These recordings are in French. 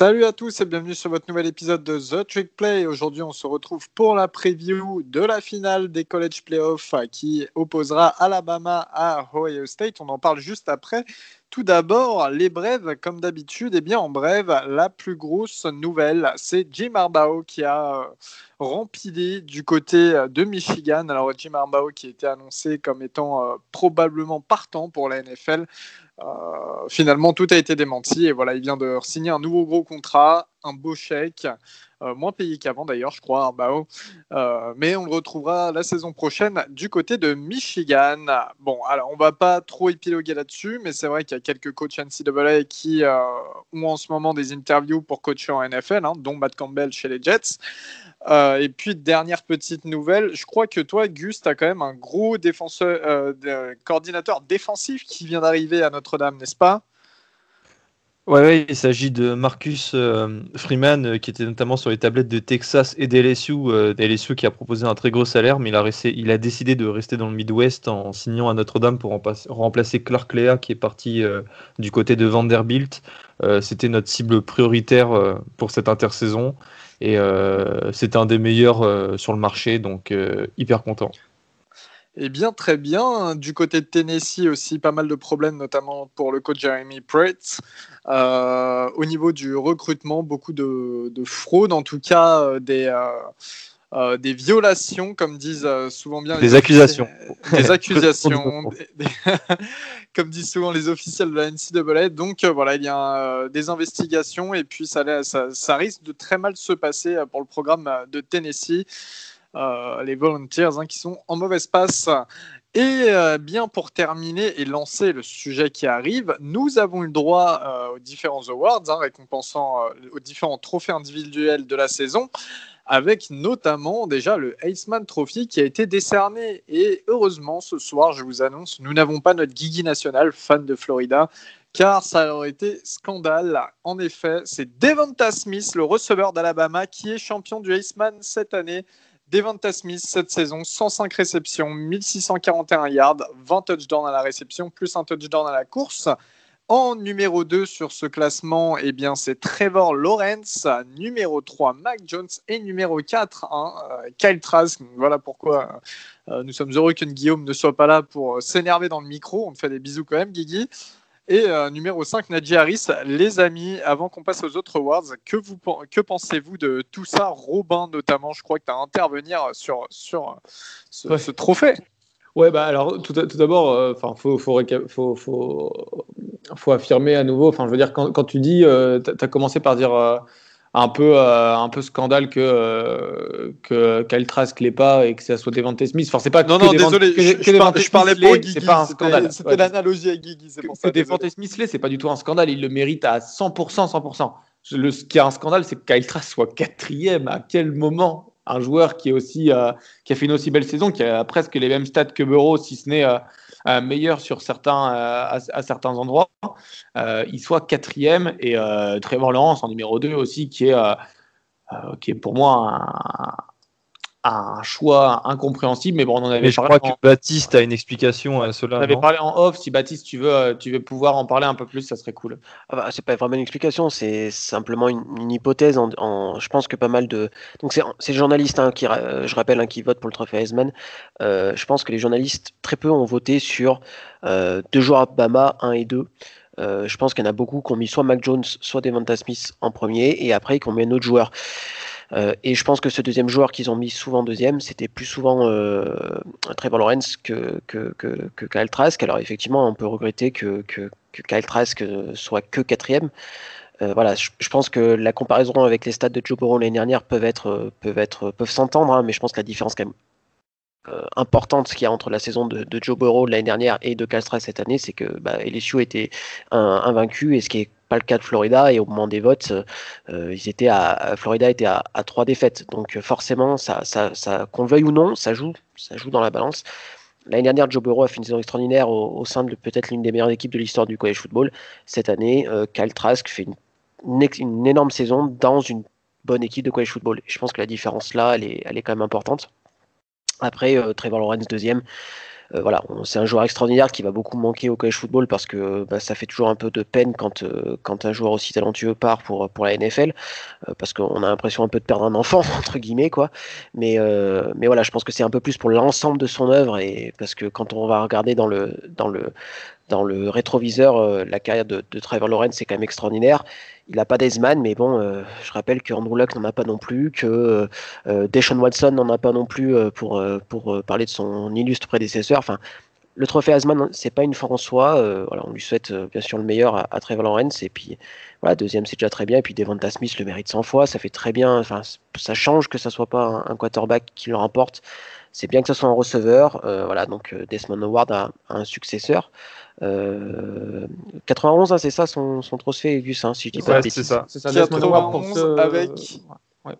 Salut à tous et bienvenue sur votre nouvel épisode de The Trick Play. Aujourd'hui, on se retrouve pour la preview de la finale des College Playoffs qui opposera Alabama à Ohio State. On en parle juste après. Tout d'abord, les brèves, comme d'habitude, et eh bien en brève, la plus grosse nouvelle, c'est Jim Harbaugh qui a euh, rempilé du côté de Michigan. Alors Jim Harbaugh qui était annoncé comme étant euh, probablement partant pour la NFL. Euh, finalement, tout a été démenti et voilà, il vient de signer un nouveau gros contrat, un beau chèque. Euh, moins payé qu'avant d'ailleurs, je crois, Arbao. Euh, mais on le retrouvera la saison prochaine du côté de Michigan. Bon, alors on va pas trop épiloguer là-dessus, mais c'est vrai qu'il y a quelques coachs NCAA qui euh, ont en ce moment des interviews pour coacher en NFL, hein, dont Matt Campbell chez les Jets. et puis, dernière petite nouvelle, je crois que toi, Gus, tu as quand même un gros défenseur, coordinateur défensif qui vient d'arriver à Notre-Dame, n'est-ce pas? Ouais, il s'agit de Marcus euh, Freeman, euh, qui était notamment sur les tablettes de Texas et d'LSU, euh, d'LSU qui a proposé un très gros salaire, mais il a, resté, il a décidé de rester dans le Midwest en signant à Notre-Dame pour remplacer Clark Lea, qui est parti du côté de Vanderbilt. C'était notre cible prioritaire pour cette intersaison, et c'était un des meilleurs sur le marché, donc hyper content. Eh bien, très bien. Du côté de Tennessee aussi, pas mal de problèmes, notamment pour le coach Jeremy Pratt. Euh, au niveau du recrutement, beaucoup de, fraude, en tout cas euh, des, euh, des violations, comme disent souvent bien. Des accusations. Des accusations, comme disent souvent les officiels de la NCAA. Donc voilà, il y a des investigations et puis ça, ça, ça risque de très mal se passer pour le programme de Tennessee. Euh, les Volunteers hein, qui sont en mauvaise passe. Et euh, bien pour terminer et lancer le sujet qui arrive, nous avons eu le droit euh, aux différents awards, hein, récompensant aux différents trophées individuels de la saison, avec notamment déjà le Aceman Trophy qui a été décerné. Et heureusement, ce soir, je vous annonce, nous n'avons pas notre Guigui national, fan de Florida, car ça aurait été scandale. En effet, c'est Devonta Smith, le receveur d'Alabama, qui est champion du Aceman cette année. Devonta Smith cette saison, 105 réceptions, 1641 yards, 20 touchdowns à la réception, plus un touchdown à la course. En numéro 2 sur ce classement, eh bien, c'est Trevor Lawrence. Numéro 3, Mac Jones. Et numéro 4, hein, euh, Kyle Trask. Voilà pourquoi euh, nous sommes heureux que Guillaume ne soit pas là pour s'énerver dans le micro. On te fait des bisous quand même, Guigui. Et euh, numéro 5, Nadji Harris. Les amis, avant qu'on passe aux autres awards, que, vous, que pensez-vous de tout ça? Robin, notamment, je crois que tu as à intervenir sur, sur ce, trophée. Ouais, bah alors tout, d'abord, euh, enfin, faut, faut, faut, faut, affirmer à nouveau. Enfin, je veux dire, quand, quand tu dis, euh, tu as commencé par dire un peu, euh, un peu scandale que, euh, que Kyle Trask l'ait pas et que ça soit Devante Smith. Enfin, c'est pas non, non, désolé, que, je, je, parlais pour Guigui, c'est pas un scandale. C'était l'analogie à Guigui, c'est pour ça. Que Devante Smith l'est, c'est pas du tout un scandale, il le mérite à 100%, 100%. Le, ce qui est un scandale, c'est que Kyle Trask soit quatrième. À quel moment un joueur qui, est aussi, euh, qui a fait une aussi belle saison, qui a presque les mêmes stats que Burrow, si ce n'est euh, meilleur sur certains, euh, à, certains endroits, euh, il soit quatrième et Trevor Lawrence en numéro 2 aussi, qui est, qui est pour moi un, un choix incompréhensible, mais bon, on en avait mais je crois que Baptiste a une explication à cela. On avait parlé en off. Si Baptiste, tu veux, tu veux pouvoir en parler un peu plus, ça serait cool. Ah bah, c'est pas vraiment une explication, c'est simplement une, hypothèse. En, je pense que pas mal de. Donc, c'est les journalistes hein, qui, je rappelle, hein, qui votent pour le trophée Heisman. Euh, je pense que les journalistes, très peu ont voté sur euh, deux joueurs Bama, 1 et 2. Euh, je pense qu'il y en a beaucoup qui ont mis soit Mac Jones, soit Devonta Smith en premier, et après qui ont mis un autre joueur. Euh, et je pense que ce deuxième joueur qu'ils ont mis souvent deuxième, c'était plus souvent euh, Trevor Lawrence que, que, que, Kyle Trask. Alors effectivement, on peut regretter que, que, Kyle Trask soit que quatrième. Euh, voilà, je, pense que la comparaison avec les stats de Joe Burrow l'année dernière peuvent être peuvent être peuvent s'entendre, hein, mais je pense que la différence quand même euh, importante qu'il y a entre la saison de, Joe Burrow l'année dernière et de Kyle Trask cette année, c'est que bah, LSU était invaincu et ce qui est pas le cas de Florida et au moment des votes, euh, ils étaient à, Florida était à, trois défaites. Donc forcément, ça, ça qu'on veuille ou non, ça joue, ça joue dans la balance. L'année dernière, Joe Burrow a fait une saison extraordinaire au, sein de peut-être l'une des meilleures équipes de l'histoire du college football. Cette année, euh, Trask fait une, énorme saison dans une bonne équipe de college football. Je pense que la différence là, elle est, elle est quand même importante. Après, euh, Trevor Lawrence deuxième. Voilà, c'est un joueur extraordinaire qui va beaucoup manquer au college football parce que bah, ça fait toujours un peu de peine quand, quand un joueur aussi talentueux part pour, pour la NFL, parce qu'on a l'impression un peu de perdre un enfant, entre guillemets, quoi. Mais, mais voilà, je pense que c'est un peu plus pour l'ensemble de son œuvre, et parce que quand on va regarder dans le, dans le, dans le rétroviseur, la carrière de, Trevor Lawrence, c'est quand même extraordinaire il n'a pas d'Eisman, mais bon, euh, je rappelle que Andrew Luck n'en a pas non plus, que euh, euh Deshaun Watson n'en a pas non plus euh, pour, pour parler de son illustre prédécesseur. Enfin, le trophée Heisman, c'est pas une fin en soi. voilà, on lui souhaite bien sûr le meilleur à, Trevor Lawrence. Et puis, voilà, deuxième, c'est déjà très bien. Et puis, Devonta Smith le mérite 100 fois. Ça fait très bien. Enfin, ça change que ça soit pas un, quarterback qui le remporte. C'est bien que ce soit un receveur. voilà, donc Desmond Howard a un successeur. 91, euh, hein, c'est ça son, son trophée Gus, hein, si je dis pas C'est ça. C'est ça, Desmond Howard pour ceux, avec...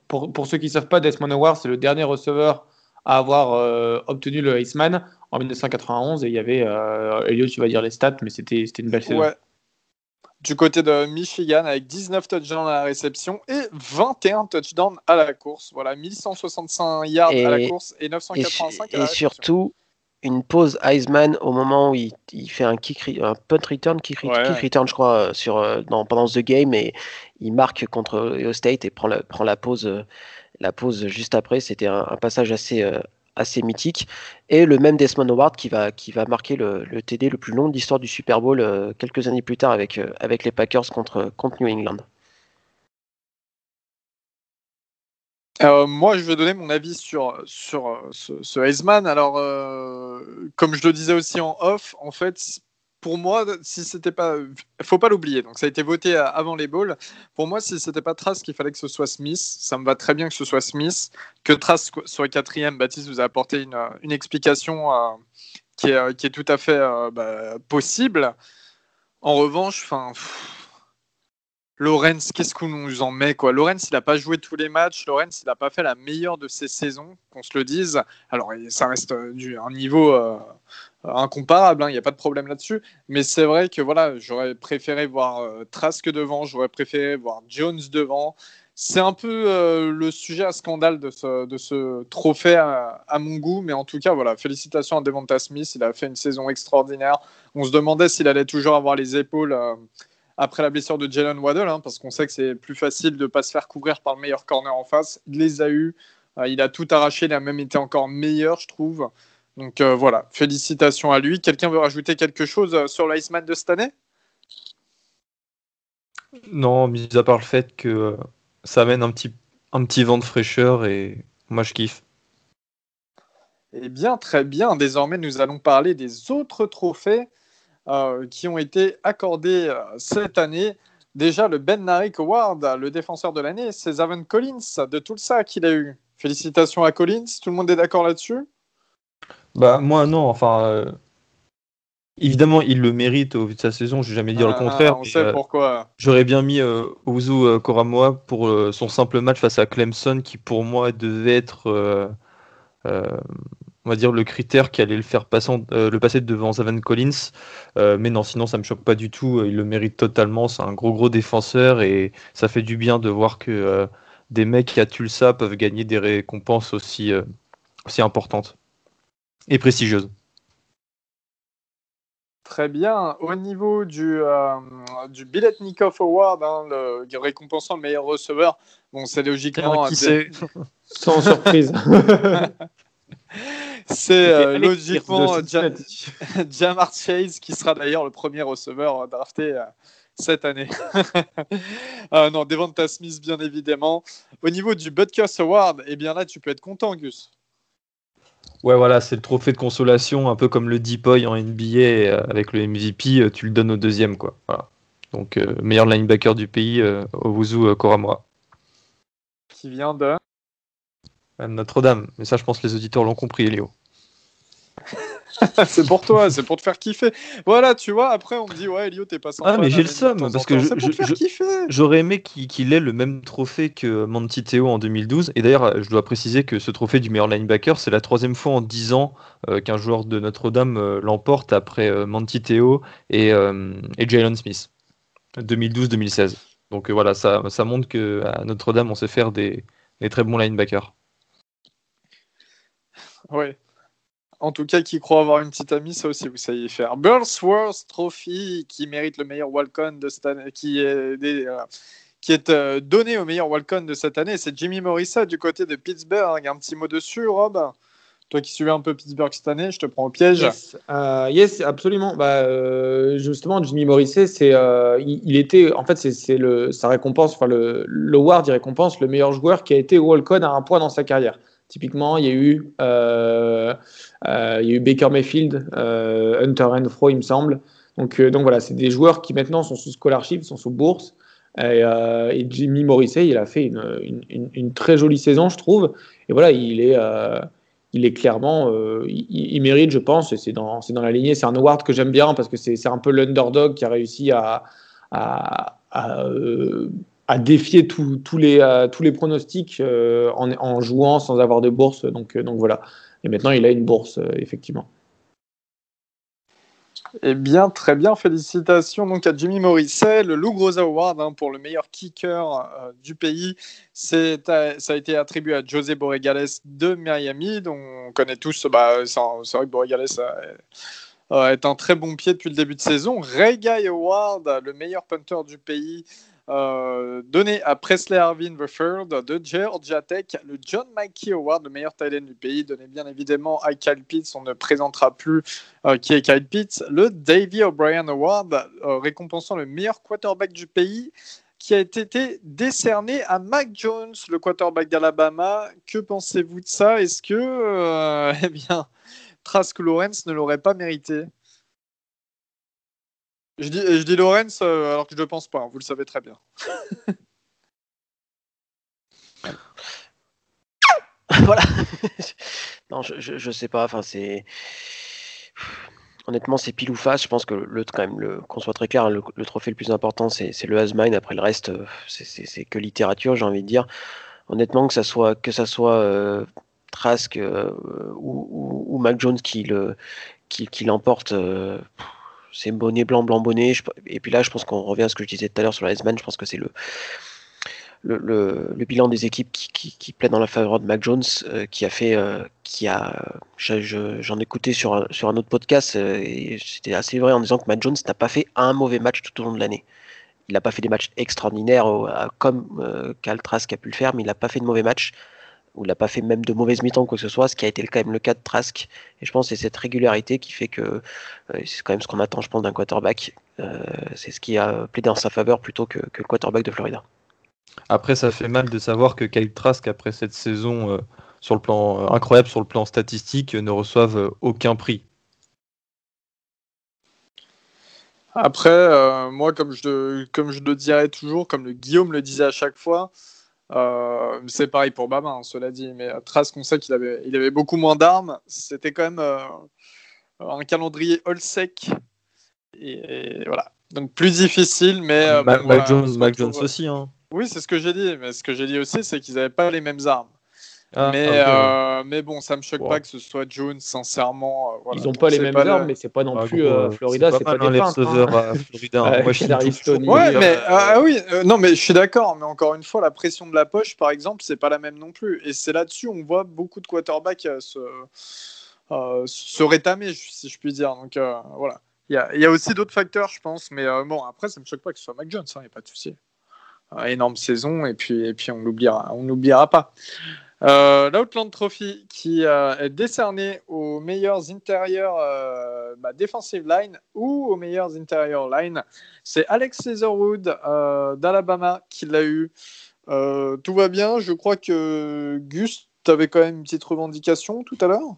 pour, pour, ceux qui ne savent pas, Desmond Howard, c'est le dernier receveur à avoir euh, obtenu le Iceman en 1991. Et il y avait, euh, Elio, tu vas dire les stats, mais c'était une belle saison. Du côté de Michigan, avec 19 touchdowns à la réception et 21 touchdowns à la course. Voilà, 1165 yards à la course et 985 et, à la Et surtout, une pause Heisman au moment où il, fait un kick, un punt return, kick, return, je crois, euh, sur, euh, dans, pendant The Game et il marque contre Ohio State et prend la, prend la pause, euh, la pause juste après. C'était un, passage assez, assez mythique. Et le même Desmond Howard qui va, qui va marquer le, le TD le plus long de l'histoire du Super Bowl quelques années plus tard avec, avec les Packers contre, contre New England. Euh, moi, je vais donner mon avis sur, sur euh, ce, Heisman. Alors, euh, comme je le disais aussi en off, en fait, pour moi, si c'était pas, faut pas l'oublier. Donc, ça a été voté avant les balls. Pour moi, si c'était pas Trask, il fallait que ce soit Smith. Ça me va très bien que ce soit Smith. Que Trask soit quatrième, Baptiste vous a apporté une, une explication qui, est, qui, est, tout à fait bah, possible. En revanche, enfin Lorenz, qu'est-ce qu'on nous en met quoi? Lorenz, il n'a pas joué tous les matchs. Lorenz, il n'a pas fait la meilleure de ses saisons, qu'on se le dise. Alors, ça reste euh, un niveau euh, incomparable, hein, il n'y a pas de problème là-dessus. Mais c'est vrai que voilà, j'aurais préféré voir euh, Trask devant, j'aurais préféré voir Jones devant. C'est un peu le sujet à scandale de ce, trophée à, mon goût, mais en tout cas, voilà, félicitations à Devonta Smith, il a fait une saison extraordinaire. On se demandait s'il allait toujours avoir les épaules après la blessure de Jalen Waddle, hein, parce qu'on sait que c'est plus facile de ne pas se faire couvrir par le meilleur corner en face. Il les a eus, euh, il a tout arraché, il a même été encore meilleur, je trouve. Donc euh, voilà, félicitations à lui. Quelqu'un veut rajouter quelque chose euh, sur l'Iceman de cette année? Non, mis à part le fait que ça amène un petit, un petit vent de fraîcheur et moi je kiffe. Eh bien, très bien. Désormais, nous allons parler des autres trophées. Euh, qui ont été accordés euh, cette année. Déjà, le Ben Narik Award, le défenseur de l'année, c'est Zaven Collins de tout ça qu'il a eu. Félicitations à Collins, tout le monde est d'accord là-dessus? Bah moi non, enfin euh, évidemment il le mérite au vu de sa saison, je vais jamais dire le ah, contraire. On sait pourquoi. J'aurais bien mis Ozu Koramoa pour son simple match face à Clemson qui pour moi devait être on va dire, le critère qui allait le faire passer, euh, le passer devant Zaven Collins. Euh, mais non, sinon, ça me choque pas du tout. Il le mérite totalement. C'est un gros, gros défenseur et ça fait du bien de voir que euh, des mecs qui à Tulsa peuvent gagner des récompenses aussi, aussi importantes et prestigieuses. Très bien. Au niveau du, du Biletnikov Award, hein, le, récompensant le meilleur receveur, bon, c'est logiquement. Qui c'est Sans surprise. C'est euh, logiquement Jamar Chase qui sera d'ailleurs le premier receveur euh, drafté euh, cette année. non, Devonta Smith bien évidemment. Au niveau du Butkus Award, eh bien là tu peux être content Gus. Ouais, voilà, c'est le trophée de consolation, un peu comme le Deepoy en NBA avec le MVP, tu le donnes au deuxième, quoi. Donc, meilleur linebacker du pays, Owuzu Koramoa. Qui vient de Notre-Dame. Mais ça, je pense que les auditeurs l'ont compris, Léo. c'est pour toi, c'est pour te faire kiffer. Voilà, tu vois, après on me dit, ouais, Elio, t'es pas sympa. Ah, mais j'ai le seum, parce que j'aurais aimé qu'il ait le même trophée que Monty Theo en 2012. Et d'ailleurs, je dois préciser que ce trophée du meilleur linebacker, c'est la troisième fois en 10 ans euh, qu'un joueur de Notre-Dame euh, l'emporte après euh, Monty Theo et, et Jalen Smith. 2012-2016. Donc voilà, ça, ça montre qu'à Notre-Dame, on sait faire des, des très bons linebackers. Ouais, En tout cas, qui croit avoir une petite amie, ça aussi, vous savez faire. Burlsworth Trophy, qui mérite le meilleur Walcon de cette année, qui est, euh, qui est euh, donné au meilleur Walcon de cette année. C'est Jimmy Morissa du côté de Pittsburgh. Un petit mot dessus, Rob? Toi qui suivais un peu Pittsburgh cette année, je te prends au piège. Yes, yes absolument. Bah, justement, Jimmy Morrissey, c'est, il, était, en fait, c'est, le, sa récompense, enfin le, le il récompense le meilleur joueur qui a été Walcon à un point dans sa carrière. Typiquement, il y a eu, euh, euh, il y a eu Baker Mayfield, euh, Hunter Renfro, il me semble. Donc, donc voilà, c'est des joueurs qui maintenant sont sous scholarship, sont sous bourse. Et, Jimmy Morrissey, il a fait une, très jolie saison, je trouve. Et voilà, il est, il est clairement, il, mérite, je pense, c'est dans, dans la lignée. C'est un award que j'aime bien parce que c'est un peu l'underdog qui a réussi à à défier tous les, euh, tous les pronostics euh, en, jouant sans avoir de bourse. Donc, euh, donc voilà. Et maintenant, il a une bourse, effectivement. Eh bien, très bien. Félicitations donc à Jimmy Morrissey, le Lou Groza Award hein, pour le meilleur kicker du pays. Ça a été attribué à José Borregales de Miami, dont on connaît tous. Bah, c'est vrai que Borregales est un très bon pied depuis le début de saison. Ray Guy Award, le meilleur punter du pays. Euh, donné à Presley Harvin III de Georgia Tech, le John Mikey Award, le meilleur talent du pays, donné bien évidemment à Kyle Pitts, on ne présentera plus euh, qui est Kyle Pitts, le Davy O'Brien Award, euh, récompensant le meilleur quarterback du pays, qui a été décerné à Mac Jones, le quarterback d'Alabama. Que pensez-vous de ça? Est-ce que, eh bien, Trask Lawrence ne l'aurait pas mérité? Je dis, je dis Lorenz euh, alors que je ne pense pas, hein, vous le savez très bien. voilà. non, je, je, sais pas. Enfin, c'est honnêtement, c'est pile ou face. Je pense que le, quand même, le, qu'on soit très clair, le, trophée le plus important, c'est, le Asmine. Après le reste, euh, c'est, que littérature, j'ai envie de dire. Honnêtement, que ça soit que ça soit euh, Trask ou, ou, Mac Jones qui l'emporte c'est bonnet blanc, blanc bonnet. Et puis là, je pense qu'on revient à ce que je disais tout à l'heure sur la S-Man. Je pense que c'est le, le, bilan des équipes qui, qui, qui dans la faveur de Mac Jones, euh, qui a fait, euh, qui a, j'en écoutais sur un, sur un autre podcast, euh, et c'était assez vrai en disant que Mac Jones n'a pas fait un mauvais match tout au long de l'année. Il n'a pas fait des matchs extraordinaires comme Cal Trask a pu le faire, mais il n'a pas fait de mauvais match où il n'a pas fait même de mauvaise mi-temps quoi que ce soit, ce qui a été quand même le cas de Trask. Et je pense que c'est cette régularité qui fait que euh, c'est quand même ce qu'on attend, je pense, d'un quarterback. Euh, c'est ce qui a plaidé en sa faveur plutôt que, le quarterback de Florida. Après, ça fait mal de savoir que Kyle Trask, après cette saison euh, sur le plan incroyable sur le plan statistique, ne reçoive aucun prix. Après, moi, comme je, comme je le dirais toujours, comme le Guillaume le disait à chaque fois, euh, c'est pareil pour Bama, hein, cela dit, mais euh, Trask, on sait qu'il avait, il avait beaucoup moins d'armes. C'était quand même euh, un calendrier all sec. Et, voilà. Donc plus difficile, mais. Mac, Jones, Jones aussi. Hein. Oui, c'est ce que j'ai dit. Mais ce que j'ai dit aussi, c'est qu'ils n'avaient pas les mêmes armes. Ah, mais, euh, mais bon, ça me choque pas que ce soit Jones, sincèrement. Euh, Ils n'ont pas les mêmes armes, mais c'est pas non plus euh, Florida, c'est pas, pas des hein. hein. Florida. Hein. Moi, je suis ouais, mais ah oui, non, mais je suis d'accord. Mais encore une fois, la pression de la poche, par exemple, c'est pas la même non plus. Et c'est là-dessus, on voit beaucoup de quarterbacks se, se rétamer, si je puis dire. Donc voilà. Il y, a, il y a aussi d'autres facteurs, je pense. Mais bon, après, ça me choque pas que ce soit Mac Jones. Il n'y a pas de souci. énorme saison, et puis, et puis on n'oubliera on n'oubliera pas. Euh, L'Outland Trophy qui euh, est décerné aux meilleurs intérieurs euh, bah, defensive line ou aux meilleurs intérieurs line. C'est Alex Leatherwood euh, d'Alabama qui l'a eu. tout va bien. Je crois que Gus, tu avais quand même une petite revendication tout à l'heure?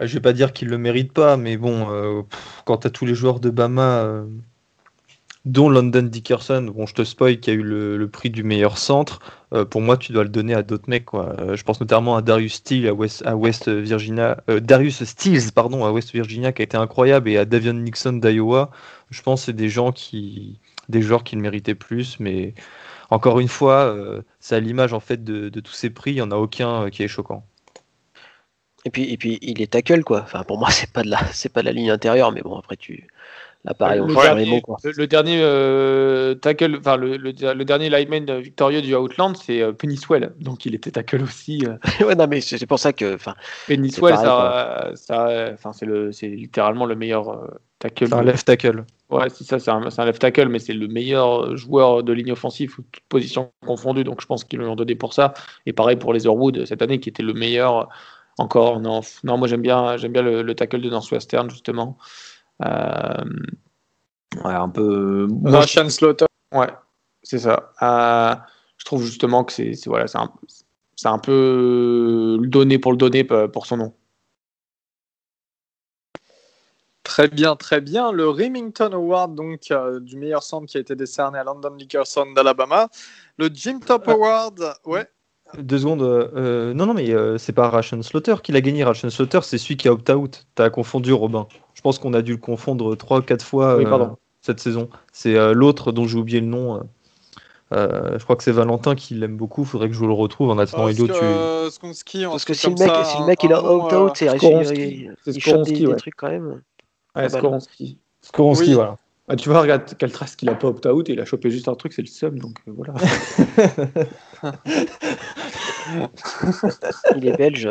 Je vais pas dire qu'il le mérite pas, mais bon, quant à tous les joueurs de Bama dont London Dickerson, bon je te spoil, qui a eu le, prix du meilleur centre, euh, pour moi tu dois le donner à d'autres mecs. Quoi. Euh, je pense notamment à Darius Steele à West, Virginia, euh, Darius Steele pardon, à West Virginia qui a été incroyable et à Davion Nixon d'Iowa. Je pense que c'est des gens qui, des joueurs qui le méritaient plus, mais encore une fois, c'est à l'image en fait de, tous ces prix, il n'y en a aucun qui est choquant. Et puis, et puis il est tackle quoi. Enfin, pour moi, c'est pas de la, c'est pas de la ligne intérieure, mais bon, après tu, Là, pareil, on le, dernier, les mots. Quoi. le, le dernier euh, tackle, enfin le, le, le dernier lineman victorieux du Outland, c'est euh, Penniswell. Donc il était tackle aussi. euh. ouais, non, mais c'est pour ça que. enfin, Penniswell, C'est ça, ça, enfin c'est le, c'est littéralement le meilleur euh, tackle. C'est un left tackle. Ouais, c'est ça, c'est un, left tackle, mais c'est le meilleur joueur de ligne offensive, toute position confondue, donc je pense qu'ils lui ont donné pour ça. Et pareil pour les Leatherwood cette année, qui était le meilleur encore. Non, non moi j'aime bien, j'aime bien le, le tackle de Northwestern, justement. Euh, ouais, un peu. moi, Slaughter. Ouais, c'est ça. Euh, je trouve justement que c'est c'est- voilà, c'est un, c'est un peu le donner pour le donner p- pour son nom. Très bien, très bien. Le Remington Award, donc euh, du meilleur centre qui a été décerné à London Dickerson d'Alabama. Le Jim Top. Award, ouais. Deux secondes. euh, non, non, mais euh, c'est pas Ration Slaughter qui l'a gagné. Ration Slaughter, c'est celui qui a opt-out. T'as confondu, Robin. Je pense qu'on a dû le confondre trois ou quatre fois Oui, euh, cette saison. C'est euh, l'autre dont j'ai oublié le nom. euh. Je crois que c'est Valentin qui l'aime beaucoup. Faudrait que je le retrouve. En attendant, Elio, tu. Skonski, Parce que si le mec, ça, si le un- mec il a opt-out, euh, c'est il, Skoronski. il, C'est il chope des, Skoronski, des ouais. trucs quand même. Ouais, Ah Skoronski. Skoronski, Oui. voilà. Ah, tu vois, regarde Caltras qu'il a pas opt-out et il a chopé juste un truc, c'est le seum, donc voilà. Il est belge.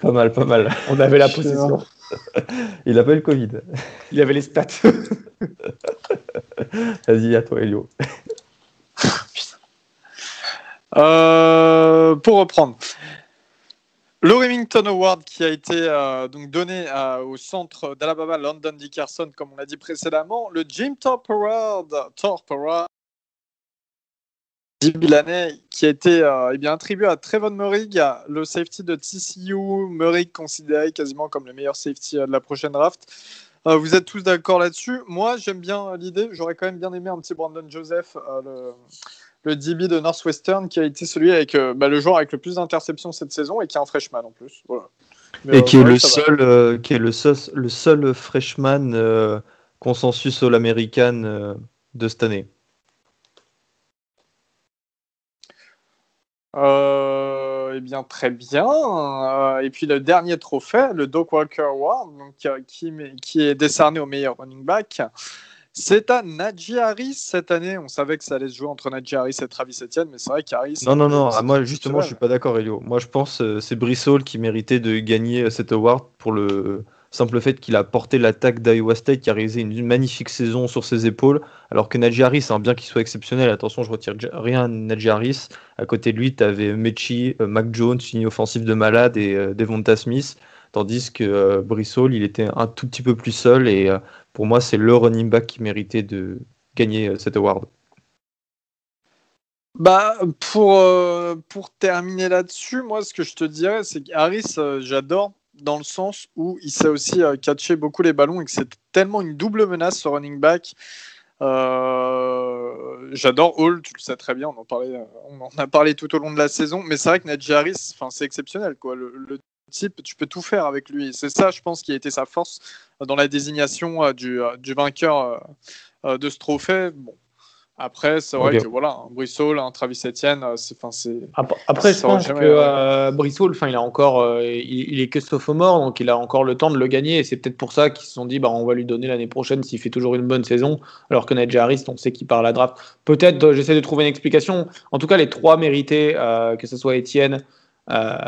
Pas mal, pas mal. On avait la possession. Il a pas eu le Covid. Il avait les stats. Vas-y, à toi, Elio. Euh, pour reprendre, le Remington Award qui a été euh, donc donné euh, au centre d'Alabama London Dickerson, comme on l'a dit précédemment, le Jim Thorpe Award, Thorpe Award DB l'année qui a été euh, eh bien, attribué à Trevon Murray, le safety de TCU, Murray considéré quasiment comme le meilleur safety euh, de la prochaine draft. Euh, vous êtes tous d'accord là-dessus Moi, j'aime bien l'idée. J'aurais quand même bien aimé un petit Brandon Joseph, euh, le, le DB de Northwestern, qui a été celui avec bah, le joueur avec le plus d'interceptions cette saison et qui est un freshman en plus. Voilà. Mais, Et qui est ouais, le seul, qui est le seul, le seul freshman consensus all-américain euh, de cette année. Euh, eh bien, très bien. Euh, et puis le dernier trophée, le Doc Walker Award, donc, euh, qui, qui est décerné au meilleur running back. C'est à Najee Harris cette année. On savait que ça allait se jouer entre Najee Harris et Travis Etienne, mais c'est vrai qu'Harris. Non, non, non. ah, moi, justement, je suis pas d'accord, Elio. Moi, je pense euh, c'est Brissol qui méritait de gagner cet award pour le simple fait qu'il a porté l'attaque d'Iowa State, qui a réalisé une, magnifique saison sur ses épaules. Alors que Najee Harris, hein, bien qu'il soit exceptionnel, attention, je retire rien à Harris. À côté de lui, tu avais Mechie, euh, Mac Jones, une offensive de malade et euh, Devonta Smith. Tandis que euh, Brissol, il était un tout petit peu plus seul. Et euh, pour moi, c'est le running back qui méritait de gagner cet award. Bah, pour, pour terminer là-dessus, moi, ce que je te dirais, c'est qu'Harris, euh, j'adore dans le sens où il sait aussi euh, catcher beaucoup les ballons et que c'est tellement une double menace, ce running back. Euh, j'adore Hall, tu le sais très bien, on en, parlait, euh, on en a parlé tout au long de la saison, mais c'est vrai que Najee Harris, c'est exceptionnel. Quoi. Le, type, tu peux tout faire avec lui. C'est ça, je pense, qui a été sa force dans la désignation du, du vainqueur de ce trophée. Bon. Après, c'est vrai que voilà, un Brissol, un Travis Etienne, euh, c'est, Après, je pense jamais- que euh, il a encore, euh, il, il est que sophomore, donc il a encore le temps de le gagner. Et c'est peut-être pour ça qu'ils se sont dit, bah, on va lui donner l'année prochaine s'il fait toujours une bonne saison. Alors que Najee Harris, on sait qu'il part à la draft. Peut-être, euh, j'essaie de trouver une explication. En tout cas, les trois mérités, que ce soit Étienne, euh,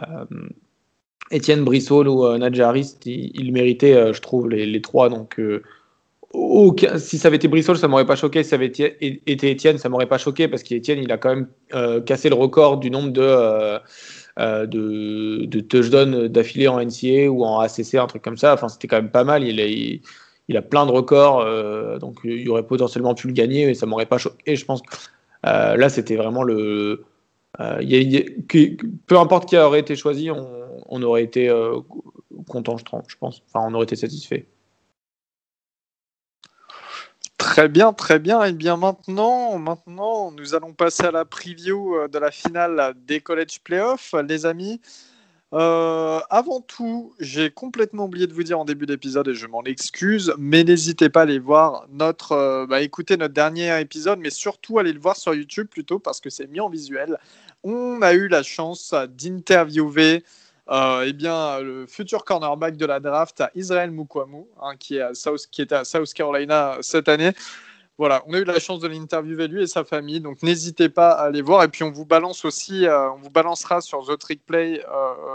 Étienne Brissot ou Najee Harris, ils, ils méritaient, je trouve, les, les trois. Donc, si ça avait été Brissol, ça m'aurait pas choqué. Si ça avait été, Étienne, ça m'aurait pas choqué parce qu'Étienne, il a quand même euh, cassé le record du nombre de, euh, euh, touchdowns d'affilée en NCA ou en ACC, un truc comme ça. Enfin, c'était quand même pas mal. Il a, plein de records, donc il aurait potentiellement pu le gagner et ça m'aurait pas choqué. Je pense que là, c'était vraiment le. peu importe qui aurait été choisi, on, on aurait été content, je pense. Enfin, on aurait été satisfait. Très bien, très bien. Et bien maintenant, maintenant, nous allons passer à la preview euh, de la finale des college playoffs, les amis. Euh, avant tout, j'ai complètement oublié de vous dire en début d'épisode et je m'en excuse, mais n'hésitez pas à aller voir notre, euh, bah, écouter notre dernier épisode, mais surtout aller le voir sur YouTube plutôt parce que c'est mis en visuel. On a eu la chance d'interviewer eh bien, le futur cornerback de la draft à Israël Mukwamu, hein, qui, est à South, Carolina cette année. Voilà, on a eu la chance de l'interviewer lui et sa famille, donc n'hésitez pas à aller voir. Et puis on vous balance aussi, on vous balancera sur The Trick Play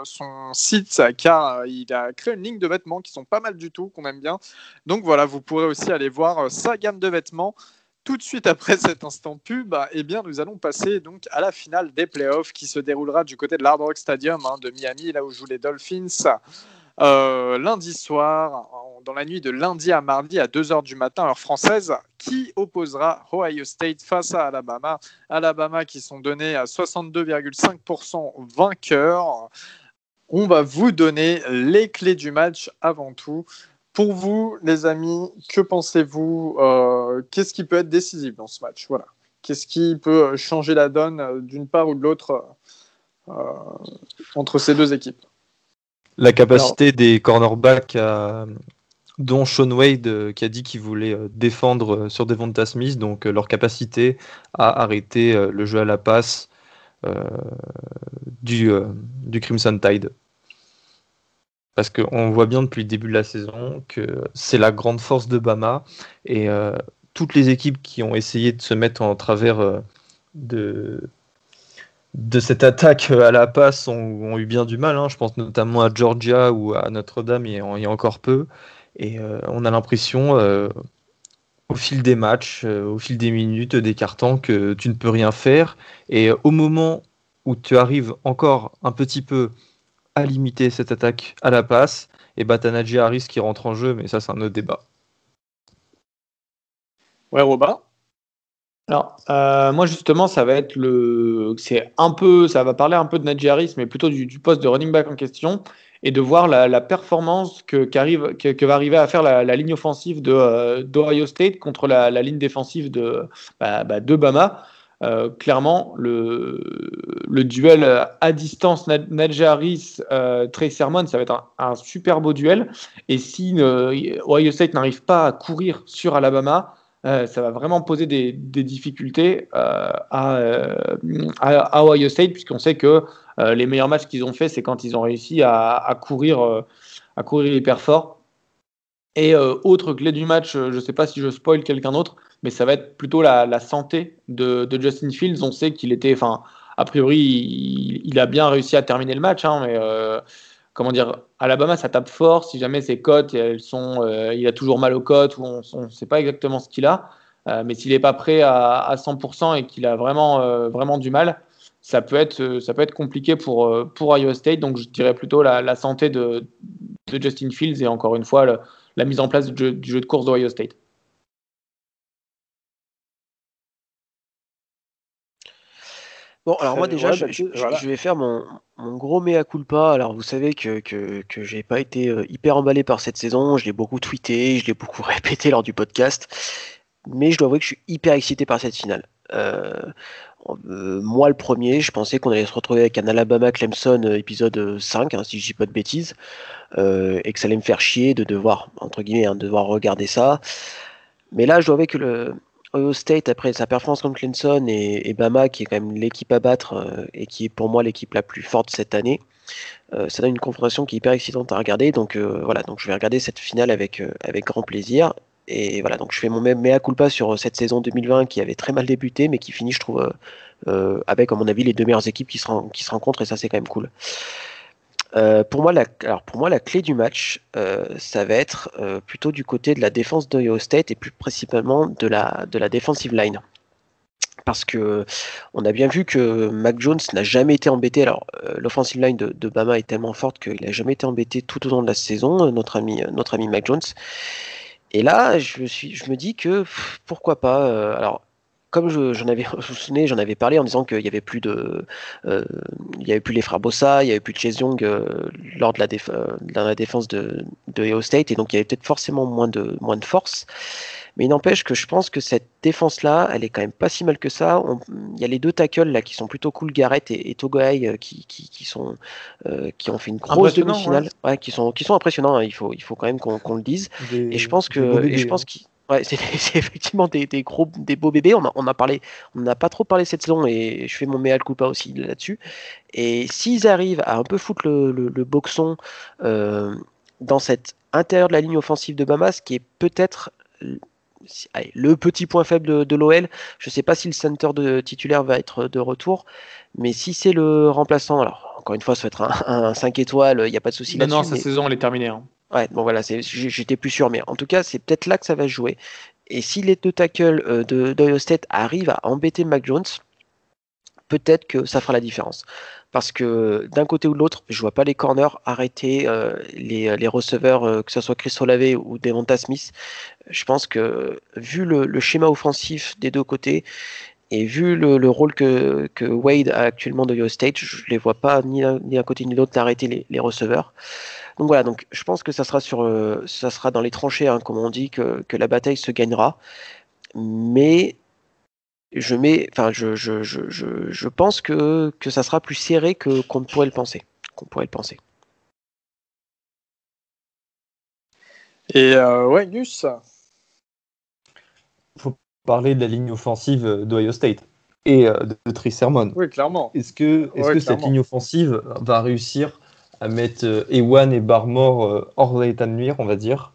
son site, car il a créé une ligne de vêtements qui sont pas mal du tout, qu'on aime bien. Donc voilà, vous pourrez aussi aller voir sa gamme de vêtements tout de suite après cet instant pub, eh bien, nous allons passer donc à la finale des playoffs qui se déroulera du côté de l'Hard Rock Stadium hein, de Miami, là où jouent les Dolphins. Euh, lundi soir, dans la nuit de lundi à mardi à 2h du matin, heure française, qui opposera Ohio State face à Alabama. Alabama qui sont donnés à 62,5% vainqueurs. On va vous donner les clés du match avant tout. Pour vous, les amis, que pensez-vous euh, Qu'est-ce qui peut être décisif dans ce match? Voilà. Qu'est-ce qui peut changer la donne euh, d'une part ou de l'autre euh, entre ces deux équipes? La capacité des cornerbacks, dont Sean Wade qui a dit qu'il voulait défendre sur Devonta Smith, donc leur capacité à arrêter le jeu à la passe du, du Crimson Tide. Parce qu'on voit bien depuis le début de la saison que c'est la grande force de Bama. Et euh, toutes les équipes qui ont essayé de se mettre en travers euh, de, cette attaque à la passe ont, eu bien du mal. Hein. Je pense notamment à Georgia ou à Notre-Dame il, y a encore peu. Et euh, on a l'impression, au fil des matchs, au fil des minutes, des cartons, que tu ne peux rien faire. Et au moment où tu arrives encore un petit peu à limiter cette attaque à la passe. Et Batanaji Harris qui rentre en jeu, mais ça, c'est un autre débat. Ouais, Robin? Alors, euh, moi justement, ça va être le, c'est un peu, ça va parler un peu de Najee Harris, mais plutôt du, poste de running back en question, et de voir la, performance que, que, va arriver à faire la, ligne offensive de euh, d'Ohio State contre la, ligne défensive de bah, bah, de Bama. Euh, clairement, le, duel à distance Nadja Harris, euh, Trey Sermon, ça va être un, super beau duel. Et si euh, Ohio State n'arrive pas à courir sur Alabama, euh, ça va vraiment poser des, difficultés à, Ohio State, puisqu'on sait que les meilleurs matchs qu'ils ont fait, c'est quand ils ont réussi à, à courir, à courir hyper fort. Et autre clé du match, je ne sais pas si je spoil quelqu'un d'autre, mais ça va être plutôt la, santé de, Justin Fields. On sait qu'il était, enfin, a priori, il, a bien réussi à terminer le match, hein, mais euh, comment dire, Alabama, ça tape fort. Si jamais ses cotes, elles sont, euh, il a toujours mal aux cotes, ou on ne sait pas exactement ce qu'il a. Euh, mais s'il n'est pas prêt à, 100% et qu'il a vraiment, vraiment du mal, ça peut être, ça peut être compliqué pour, pour Iowa State. Donc je dirais plutôt la, santé de, Justin Fields et encore une fois la mise en place du jeu, du jeu de course d'Ohio State. Bon, alors moi déjà, je, vais faire mon, gros mea culpa. Alors vous savez que, que, que j'ai pas été euh, hyper emballé par cette saison, je l'ai beaucoup tweeté, je l'ai beaucoup répété lors du podcast, mais je dois avouer que je suis hyper excité par cette finale. Euh, euh, moi le premier, je pensais qu'on allait se retrouver avec un Alabama Clemson épisode 5, hein, si je dis pas de bêtises, et que ça allait me faire chier de devoir, entre guillemets, hein, de devoir regarder ça. Mais là, je dois avouer que le, Ohio State, après sa performance contre Clemson et, Bama, qui est quand même l'équipe à battre euh, et qui est pour moi l'équipe la plus forte cette année, euh, ça donne une confrontation qui est hyper excitante à regarder. Donc euh, voilà, donc je vais regarder cette finale avec, avec grand plaisir. Et voilà, donc je fais mon mea culpa sur cette saison 2020 qui avait très mal débuté, mais qui finit, je trouve, avec, à mon avis, les deux meilleures équipes qui se, qui se rencontrent, et ça, c'est quand même cool. Euh, pour, moi, la, alors pour moi, la clé du match, euh, ça va être euh, plutôt du côté de la défense d'Ohio State et plus principalement de la, de la defensive line. Parce que on a bien vu que Mac Jones n'a jamais été embêté. Alors, l'offensive line de, de, Bama est tellement forte qu'il n'a jamais été embêté tout au long de la saison, notre ami, notre ami Mac Jones. Et là, je me, dis que pourquoi pas. alors, comme j'en avais, vous j'en avais parlé en disant qu'il y avait plus de, euh, il y avait plus les frères Bossa, il y avait plus de Chase Young euh, lors de la, euh, la défense de, de State, et donc il y avait peut-être forcément moins de, moins de force. Mais il n'empêche que je pense que cette défense-là, elle est quand même pas si mal que ça. il y a les deux tackles là qui sont plutôt cool, Garrett et, et qui, qui, qui, sont, qui ont fait une grosse demi-finale, ouais. qui sont, qui sont impressionnants. Hein, il faut, il faut quand même qu'on le dise. et je pense que, et je pense qu'ils Ouais, c'est effectivement des, des, gros, des beaux bébés. On a, on a parlé, on n'a pas trop parlé cette saison et je fais mon mea culpa aussi là-dessus. Et s'ils arrivent à un peu foutre le, le, boxon euh, dans cette intérieur de la ligne offensive de Bama, ce qui est peut-être le petit point faible de, de l'OL. Je ne sais pas si le center de titulaire va être de retour, mais si c'est le remplaçant, alors encore une fois, ça va être un, un 5 étoiles, il n'y a pas de souci là-dessus. Non, sa saison elle est terminée. Hein. Bon voilà, j'étais plus sûr, mais en tout cas, c'est peut-être là que ça va jouer. Et si les deux tackles euh, de d'Ohio State arrivent à embêter Mac Jones, peut-être que ça fera la différence. Parce que d'un côté ou de l'autre, je vois pas les corners arrêter euh, les, receveurs, euh, que ce soit Chris Olave ou Devonta Smith. Je pense que vu le, schéma offensif des deux côtés, et vu le, rôle que, Wade a actuellement de State, je ne les vois pas ni d'un côté ni de l'autre d'arrêter les, les, receveurs. Donc voilà, donc je pense que ça sera sur, euh, ça sera dans les tranchées, hein, comme on dit, que, que, la bataille se gagnera. Mais je mets, enfin, je, je, je, je, pense que, que ça sera plus serré que qu'on pourrait le penser, qu'on pourrait le penser. Et euh, ouais, Gus? Faut parler de la ligne offensive d'Ohio State et euh, de, de Tricermon. Oui, clairement. Est-ce que, est -ce que cette ligne offensive va réussir mettre euh, Ewan et Barmore euh, hors d'état de nuire, on va dire.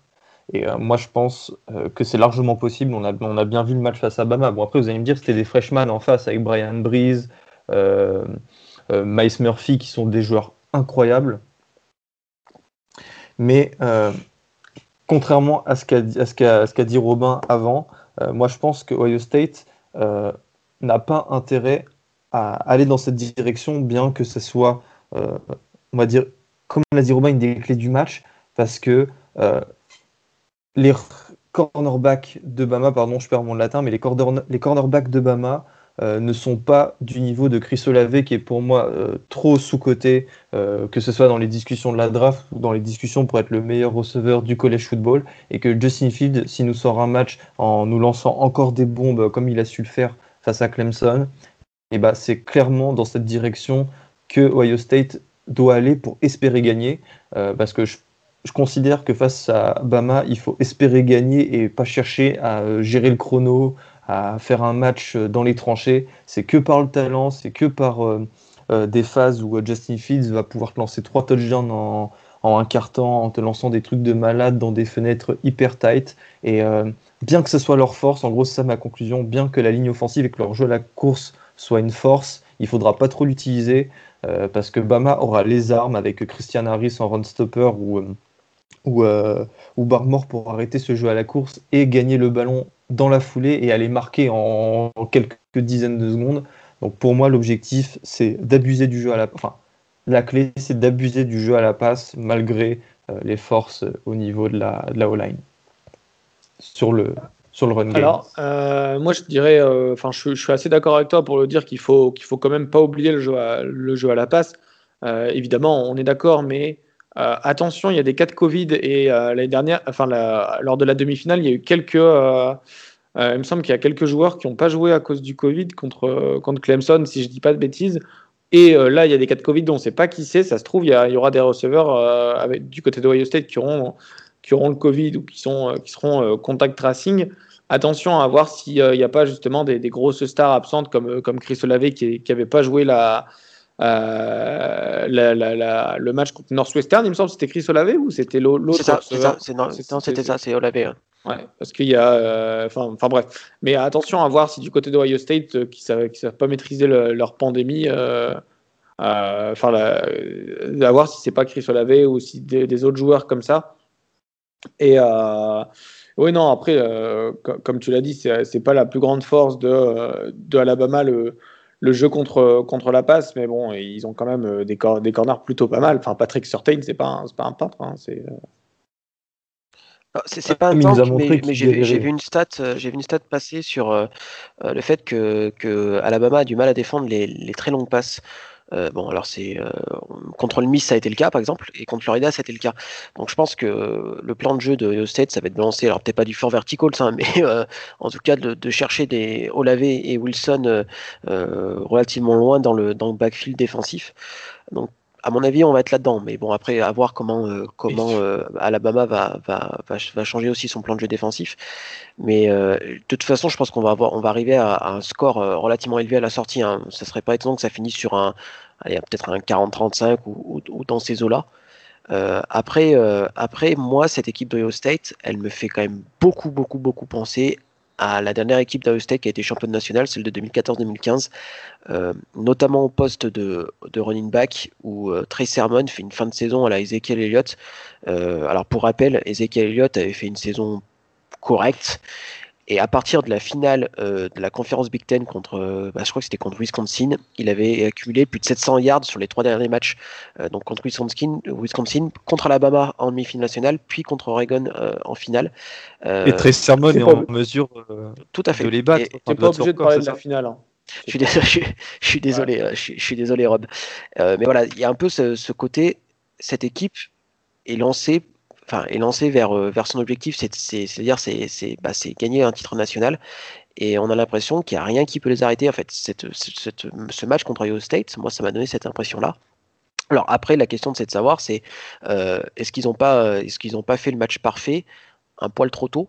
Et euh, moi, je pense que c'est largement possible. On a, bien vu le match face à Bama. Bon, après, vous allez me dire, c'était des freshman en face avec Brian Breeze, Miles Murphy, qui sont des joueurs incroyables. Mais contrairement à ce qu'a qu dit Robin avant, moi, je pense que Ohio State n'a pas intérêt à aller dans cette direction, bien que ce soit on va dire, comme l'a dit Robin, une des clés du match, parce que euh, les cornerbacks de Bama, pardon, je perds mon latin, mais les, cornerbacks de Bama euh, ne sont pas du niveau de Chris Olave, qui est pour moi euh, trop sous-coté, que ce soit dans les discussions de la draft ou dans les discussions pour être le meilleur receveur du college football, et que Justin Field, s'il nous sort un match en nous lançant encore des bombes comme il a su le faire face à Clemson, bah, c'est clairement dans cette direction que Ohio State doit aller pour espérer gagner, euh, parce que je, considère que face à Bama, il faut espérer gagner et pas chercher à euh, gérer le chrono, à faire un match euh, dans les tranchées. C'est que par le talent, c'est que par des phases où Justin Fields va pouvoir te lancer trois touchdowns en, en un quart temps, en te lançant des trucs de malade dans des fenêtres hyper tight. Et bien que ce soit leur force, en gros, c'est ça ma conclusion, bien que la ligne offensive et que leur jeu à la course soit une force, il faudra pas trop l'utiliser. Euh, parce que Bama aura les armes avec Christian Harris en run stopper ou, euh, euh, ou Barmore pour arrêter ce jeu à la course et gagner le ballon dans la foulée et aller marquer en, quelques dizaines de secondes. Donc pour moi, l'objectif, c'est d'abuser du jeu à la enfin, la clé, c'est d'abuser du jeu à la passe malgré les forces au niveau de la, de la O-line. Sur le, Alors, euh, moi je dirais, euh, enfin, je, suis assez d'accord avec toi pour le dire qu'il faut qu'il faut quand même pas oublier le jeu à, le jeu à la passe. Euh, évidemment, on est d'accord, mais attention, il y a des cas de Covid et l'année dernière, enfin, lors de la demi-finale, il y a eu quelques, il me semble qu'il y a quelques joueurs qui n'ont pas joué à cause du Covid contre contre Clemson, si je dis pas de bêtises. Et là, il y a des cas de Covid dont on ne sait pas qui c'est. Ça se trouve, il y, aura des receveurs avec, du côté de Ohio State qui auront qui auront le Covid ou qui, sont, qui seront contact tracing attention à voir s'il n'y euh, a pas justement des, grosses stars absentes comme, euh, comme Chris Olave qui n'avait pas joué euh, la, la, le match contre Northwestern. Il me semble que c'était Chris Olave ou c'était l'autre C'est ça, c'était ça, c'est Olave. Hein. Ouais, parce qu'il y a. Enfin, enfin bref. Mais attention à voir si du côté d'Ohio State, qui ne savent, pas maîtriser leur pandémie, enfin, à voir si c'est pas Chris Olave ou si des, des, autres joueurs comme ça. Et. Oui, non, après, euh, comme tu l'as dit, c'est pas la plus grande force de, de Alabama, le, le jeu contre, contre la passe, mais bon, ils ont quand même euh, des, des corners plutôt pas mal. Enfin, Patrick Surtain, c'est pas, un, pas un peintre. Hein, c'est. Euh. C'est pas un tank, mais, mais j'ai vu une stat, j'ai vu une stat passer sur le fait que, que, Alabama a du mal à défendre les, les très longues passes. Euh, bon, alors c'est euh, contre le Miss, ça a été le cas par exemple, et contre Florida, ça a été le cas. Donc je pense que le plan de jeu de State, ça va être de lancer, alors peut-être pas du fort vertical, ça, mais euh, en tout cas de, chercher des Olave et Wilson relativement loin dans le, dans le backfield défensif. Donc à mon avis, on va être là-dedans. Mais bon, après, à voir comment, euh, comment euh, Alabama va, va, va, changer aussi son plan de jeu défensif. Mais euh, de toute façon, je pense qu'on va, avoir, on va arriver à, un score relativement élevé à la sortie. Hein. Ça serait pas étonnant que ça finisse sur un, peut-être un 40-35 ou, ou, dans ces eaux-là. après, après, moi, cette équipe d'Ohio State, elle me fait quand même beaucoup, beaucoup, beaucoup penser à la dernière équipe d'Iowa State qui a été championne nationale, celle de 2014-2015, euh, notamment au poste de, running back où euh, Trey fait une fin de saison à la Ezekiel Elliott. Euh, alors pour rappel, Ezekiel Elliott avait fait une saison correcte et à partir de la finale euh, de la conférence Big Ten contre, euh, bah, je crois que c'était contre Wisconsin, il avait accumulé plus de 700 yards sur les trois derniers matchs. Euh, donc contre Wisconsin, Wisconsin, contre Alabama en demi-finale nationale, puis contre Oregon en finale. et très Sermon est, en mesure tout à fait. de les battre. Tu n'es pas obligé de parler de la finale. Hein. Je suis désolé, je, suis désolé, je, suis désolé Rob. mais voilà, il y a un peu ce, ce côté, cette équipe est lancée enfin, est lancé vers, euh, vers son objectif, c'est-à-dire c'est bah, gagner un titre national. Et on a l'impression qu'il n'y a rien qui peut les arrêter. En fait, cette, ce match contre Ohio State, moi, ça m'a donné cette impression-là. Alors après, la question c'est de savoir, c'est euh, est-ce qu'ils n'ont pas, euh, est-ce qu'ils pas fait le match parfait un poil trop tôt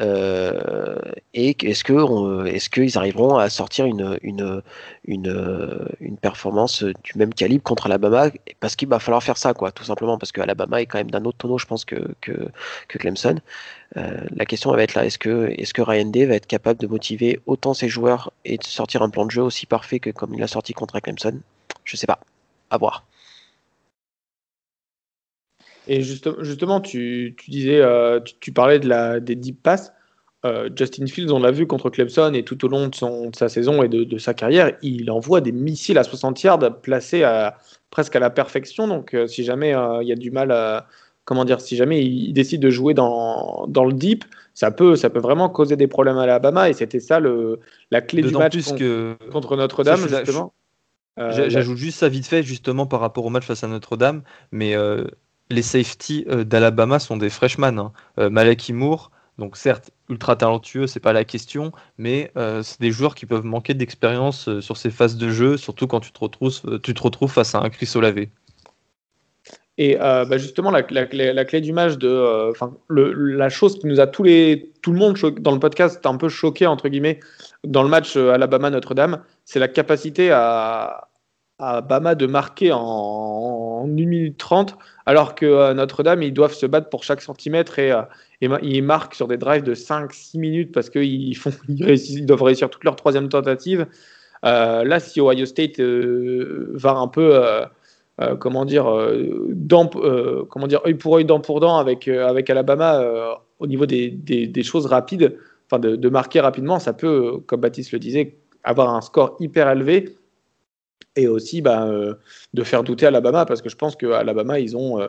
euh, et est-ce que est-ce qu'ils arriveront à sortir une, performance du même calibre contre Alabama? Parce qu'il va falloir faire ça quoi tout simplement parce que Alabama est quand même d'un autre tonneau je pense que, que, Clemson. Euh, la question va être là est-ce que est-ce que Ryan Day va être capable de motiver autant ses joueurs et de sortir un plan de jeu aussi parfait que comme il a sorti contre Clemson? Je sais pas. À voir et justement, tu, disais, euh, tu, parlais de la, des deep passes. Euh, Justin Fields, on l'a vu contre Clemson et tout au long de, son, sa saison et de, sa carrière, il envoie des missiles à 60 yards placés à, presque à la perfection. Donc, euh, si jamais il y a du mal à. Comment dire Si jamais il, décide de jouer dans, dans, le deep, ça peut, ça peut vraiment causer des problèmes à Alabama. Et c'était ça le, la clé du match contre, Notre-Dame, justement. J'ajoute juste ça vite fait, justement, par rapport au match face à Notre-Dame. Mais les safeties euh, d'Alabama sont des freshmen. Hein. Euh, Malaki Moore, donc certes ultra talentueux, c'est pas la question, mais euh, c'est des joueurs qui peuvent manquer d'expérience sur ces phases de jeu, surtout quand tu te retrouves, face à un Chris Olave. Et bah, justement, la, clé du match, de, la chose qui nous a tout le monde dans le podcast un peu choqué, entre guillemets, dans le match Alabama-Notre-Dame, c'est la capacité à, à Bama de marquer en, 1 minute 30, alors que euh, Notre-Dame, ils doivent se battre pour chaque centimètre et, euh, ils marquent sur des drives de 5-6 minutes parce qu'ils font, ils, doivent réussir toute leur troisième tentative. Euh, là, si Ohio State va un peu, comment dire, œil pour œil, dent pour dent avec, Alabama au niveau des, des, choses rapides, enfin de, de, marquer rapidement, ça peut, comme Baptiste le disait, avoir un score hyper élevé et aussi bah, euh, de faire douter Alabama parce que je pense qu'à Alabama ils ont euh,